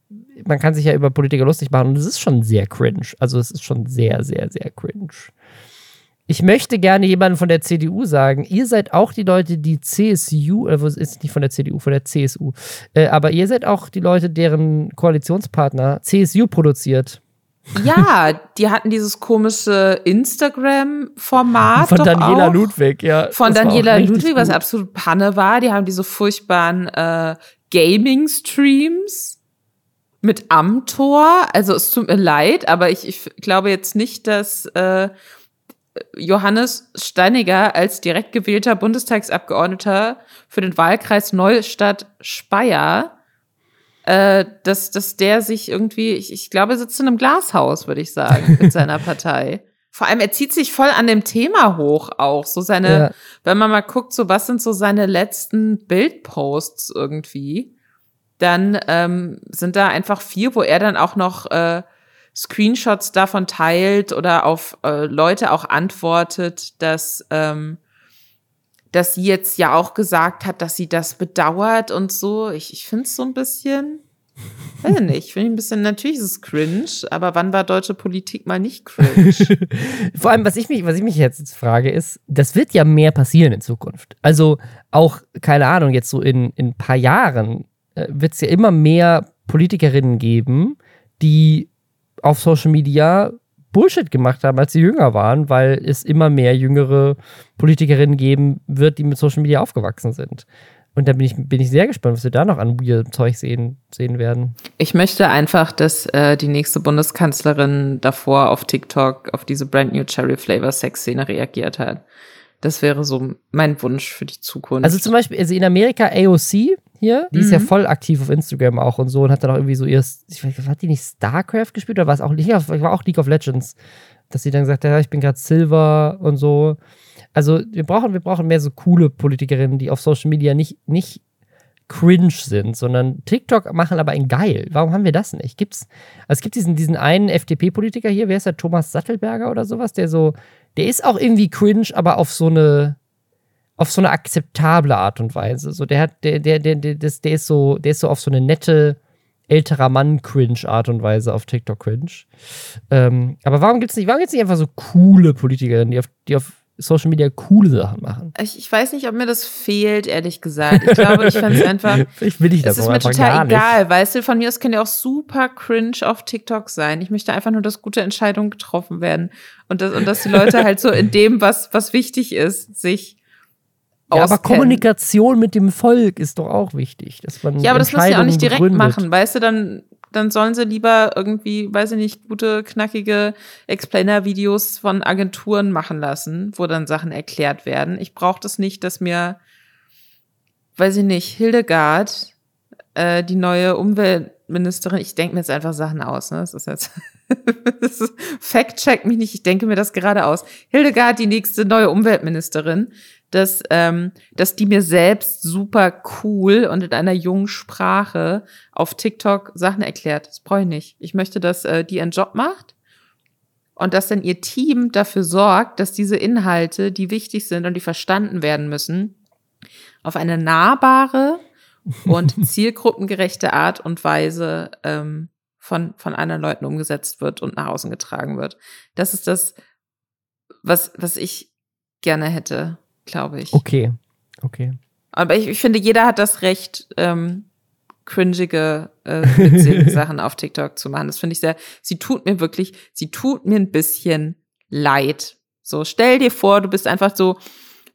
man kann sich ja über Politiker lustig machen und es ist schon sehr cringe. Also es ist schon sehr, sehr, sehr cringe. Ich möchte gerne jemanden von der CDU sagen, ihr seid auch die Leute, die CSU, äh, ist nicht von der CDU, von der CSU, äh, aber ihr seid auch die Leute, deren Koalitionspartner CSU produziert. Ja, die hatten dieses komische Instagram-Format. Von Daniela auch. Ludwig, ja. Von Daniela Ludwig, was absolut Panne war. Die haben diese furchtbaren äh, Gaming-Streams mit Amtor. Also es tut mir leid, aber ich, ich glaube jetzt nicht, dass äh, Johannes Steiniger als direkt gewählter Bundestagsabgeordneter für den Wahlkreis Neustadt-Speyer äh, dass, dass der sich irgendwie, ich, ich glaube, er sitzt in einem Glashaus, würde ich sagen, mit seiner Partei. Vor allem, er zieht sich voll an dem Thema hoch auch. So seine, ja. wenn man mal guckt, so was sind so seine letzten Bildposts irgendwie, dann ähm, sind da einfach vier, wo er dann auch noch äh, Screenshots davon teilt oder auf äh, Leute auch antwortet, dass ähm, dass sie jetzt ja auch gesagt hat, dass sie das bedauert und so. Ich, ich finde es so ein bisschen, weiß ich finde ich ein bisschen, natürlich ist es cringe, aber wann war deutsche Politik mal nicht cringe? Vor allem, was ich mich, was ich mich jetzt frage, ist, das wird ja mehr passieren in Zukunft. Also auch, keine Ahnung, jetzt so in, in ein paar Jahren wird es ja immer mehr Politikerinnen geben, die auf Social Media Bullshit gemacht haben, als sie jünger waren, weil es immer mehr jüngere Politikerinnen geben wird, die mit Social Media aufgewachsen sind. Und da bin ich, bin ich sehr gespannt, was wir da noch an weird Zeug sehen, sehen werden. Ich möchte einfach, dass äh, die nächste Bundeskanzlerin davor auf TikTok auf diese Brand New Cherry Flavor Sex Szene reagiert hat. Das wäre so mein Wunsch für die Zukunft. Also zum Beispiel, also in Amerika AOC hier, die mhm. ist ja mhm. voll aktiv auf Instagram auch und so und hat dann auch irgendwie so ihr, ich weiß, hat die nicht StarCraft gespielt oder war es auch nicht, war auch League of Legends, dass sie dann gesagt hat, ja, ich bin gerade Silver und so. Also wir brauchen, wir brauchen mehr so coole Politikerinnen, die auf Social Media nicht, nicht cringe sind, sondern TikTok machen aber ein geil. Warum haben wir das nicht? Gibt's, also es gibt diesen, diesen einen FDP-Politiker hier, wer ist der? Thomas Sattelberger oder sowas, der so, der ist auch irgendwie cringe, aber auf so eine, auf so eine akzeptable Art und Weise. So, der hat, der, der, der, der, der ist so, der ist so auf so eine nette, älterer Mann cringe Art und Weise auf TikTok cringe. Ähm, aber warum gibt's nicht, warum gibt's nicht einfach so coole Politikerinnen, die auf, die auf Social Media coole Sachen machen. Ich, ich weiß nicht, ob mir das fehlt, ehrlich gesagt. Ich glaube, ich fände es einfach. Vielleicht will ich das es ist mir total egal, nicht. weißt du, von mir aus können ja auch super cringe auf TikTok sein. Ich möchte einfach nur, dass gute Entscheidungen getroffen werden. Und, das, und dass die Leute halt so in dem, was, was wichtig ist, sich Ja, aber. Kommunikation mit dem Volk ist doch auch wichtig, dass man Ja, aber das müssen sie auch nicht direkt begründet. machen, weißt du, dann, dann sollen sie lieber irgendwie, weiß ich nicht, gute, knackige Explainer-Videos von Agenturen machen lassen, wo dann Sachen erklärt werden. Ich brauche das nicht, dass mir, weiß ich nicht, Hildegard, äh, die neue Umweltministerin, ich denke mir jetzt einfach Sachen aus, ne? Das ist jetzt das ist- Fact-check mich nicht, ich denke mir das gerade aus. Hildegard, die nächste neue Umweltministerin, dass, ähm, dass die mir selbst super cool und in einer jungen Sprache auf TikTok Sachen erklärt. Das brauche ich nicht. Ich möchte, dass äh, die ihren Job macht und dass dann ihr Team dafür sorgt, dass diese Inhalte, die wichtig sind und die verstanden werden müssen, auf eine nahbare und zielgruppengerechte Art und Weise ähm, von, von anderen Leuten umgesetzt wird und nach außen getragen wird. Das ist das, was, was ich gerne hätte, glaube ich. Okay, okay. Aber ich, ich finde, jeder hat das Recht, ähm, cringige, äh, witzige Sachen auf TikTok zu machen. Das finde ich sehr, sie tut mir wirklich, sie tut mir ein bisschen leid. So, stell dir vor, du bist einfach so,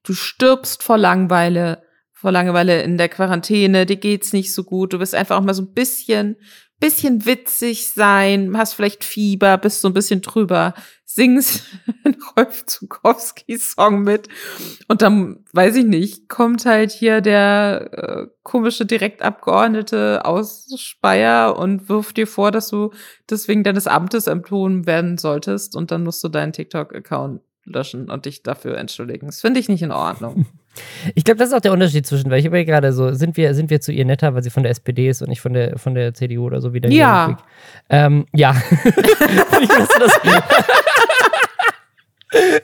du stirbst vor Langeweile, vor Langeweile in der Quarantäne, dir geht's nicht so gut, du bist einfach auch mal so ein bisschen, bisschen witzig sein, hast vielleicht Fieber, bist so ein bisschen drüber, singst einen Rolf Zukowski Song mit und dann, weiß ich nicht, kommt halt hier der äh, komische Direktabgeordnete aus Speyer und wirft dir vor, dass du deswegen deines Amtes enthoben werden solltest und dann musst du deinen TikTok-Account löschen und dich dafür entschuldigen. Das finde ich nicht in Ordnung. Ich glaube, das ist auch der Unterschied zwischen, weil ich überlege gerade so, sind wir, sind wir zu ihr netter, weil sie von der SPD ist und nicht von der, von der CDU oder so wie der Ja. Ludwig? Ähm, ja. ich wusste das.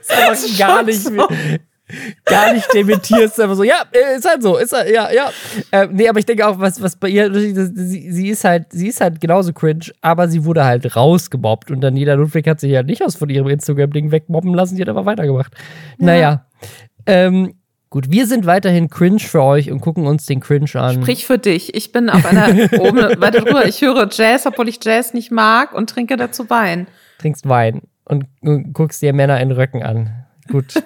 ist einfach gar schon nicht, so. gar nicht dementierst, einfach so, ja, äh, ist halt so, ist halt, ja, ja. Ähm, nee, aber ich denke auch, was, was bei ihr, sie, sie ist halt, sie ist halt genauso cringe, aber sie wurde halt rausgemobbt und Daniela Ludwig hat sich ja nicht aus von ihrem Instagram-Ding wegmobben lassen, die hat aber weitergemacht. Naja. Ähm, gut, wir sind weiterhin cringe für euch und gucken uns den Cringe an. Sprich für dich. Ich bin auf einer oben weiter drüber. Ich höre Jazz, obwohl ich Jazz nicht mag und trinke dazu Wein. trinkst Wein und, guckst dir Männer in Röcken an. Gut.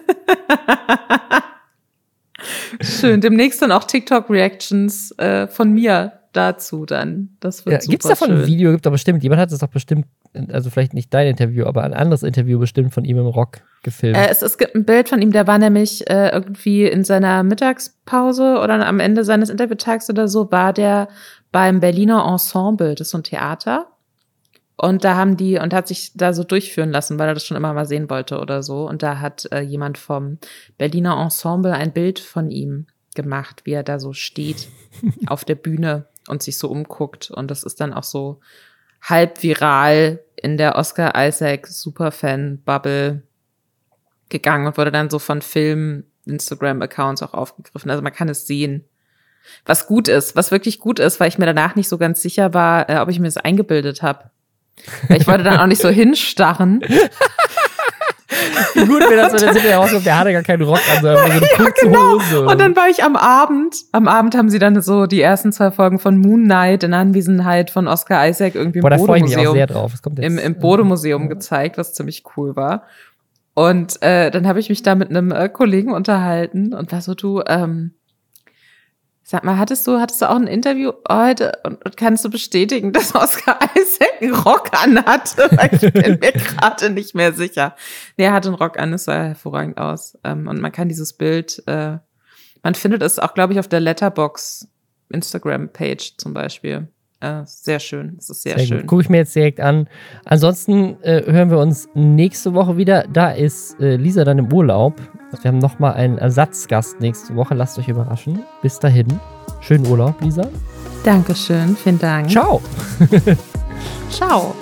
Schön. Demnächst dann auch TikTok-Reactions äh, von mir dazu dann. Das wird Ja, super Gibt es davon schön. ein Video? Gibt doch bestimmt. Jemand hat es doch bestimmt, also vielleicht nicht dein Interview, aber ein anderes Interview bestimmt von ihm im Rock gefilmt. Äh, es, es gibt ein Bild von ihm, der war nämlich äh, irgendwie in seiner Mittagspause oder am Ende seines Interviewtags oder so, war der beim Berliner Ensemble, das ist so ein Theater. Und da haben die, und hat sich da so durchführen lassen, weil er das schon immer mal sehen wollte oder so. Und da hat äh, jemand vom Berliner Ensemble ein Bild von ihm gemacht, wie er da so steht auf der Bühne und sich so umguckt. Und das ist dann auch so halb viral in der Oscar Isaac Superfan Bubble gegangen und wurde dann so von Film Instagram Accounts auch aufgegriffen. Also man kann es sehen. Was gut ist, was wirklich gut ist, weil ich mir danach nicht so ganz sicher war, äh, ob ich mir das eingebildet habe. Ich wollte dann auch nicht so hinstarren. Wie gut wäre das, wenn der Silvia rauskommt, der hatte gar keinen Rock an, sondern so eine kurze Hose. genau. Und dann war ich am Abend, am Abend haben sie dann so die ersten zwei Folgen von Moon Knight in Anwesenheit von Oscar Isaac irgendwie im Boah, da freue ich mich auch Bode-Museum sehr drauf. Kommt jetzt. im, im Bode-Museum gezeigt, was ziemlich cool war. Und äh, dann habe ich mich da mit einem äh, Kollegen unterhalten und war so, du, ähm, sag mal, hattest du, hattest du auch ein Interview heute und, und kannst du bestätigen, dass Oscar Isaac einen Rock? Weil ich bin mir gerade nicht mehr sicher. Nee, er hatte einen Rock an, es sah hervorragend aus. Ähm, und man kann dieses Bild, äh, man findet es auch, glaube ich, auf der Letterbox Instagram-Page zum Beispiel. Äh, sehr schön, es ist sehr, Sehr schön. Gucke ich mir jetzt direkt an. Ansonsten äh, hören wir uns nächste Woche wieder. Da ist äh, Lisa dann im Urlaub. Also wir haben nochmal einen Ersatzgast nächste Woche. Lasst euch überraschen. Bis dahin. Schönen Urlaub, Lisa. Dankeschön, vielen Dank. Ciao. Ciao.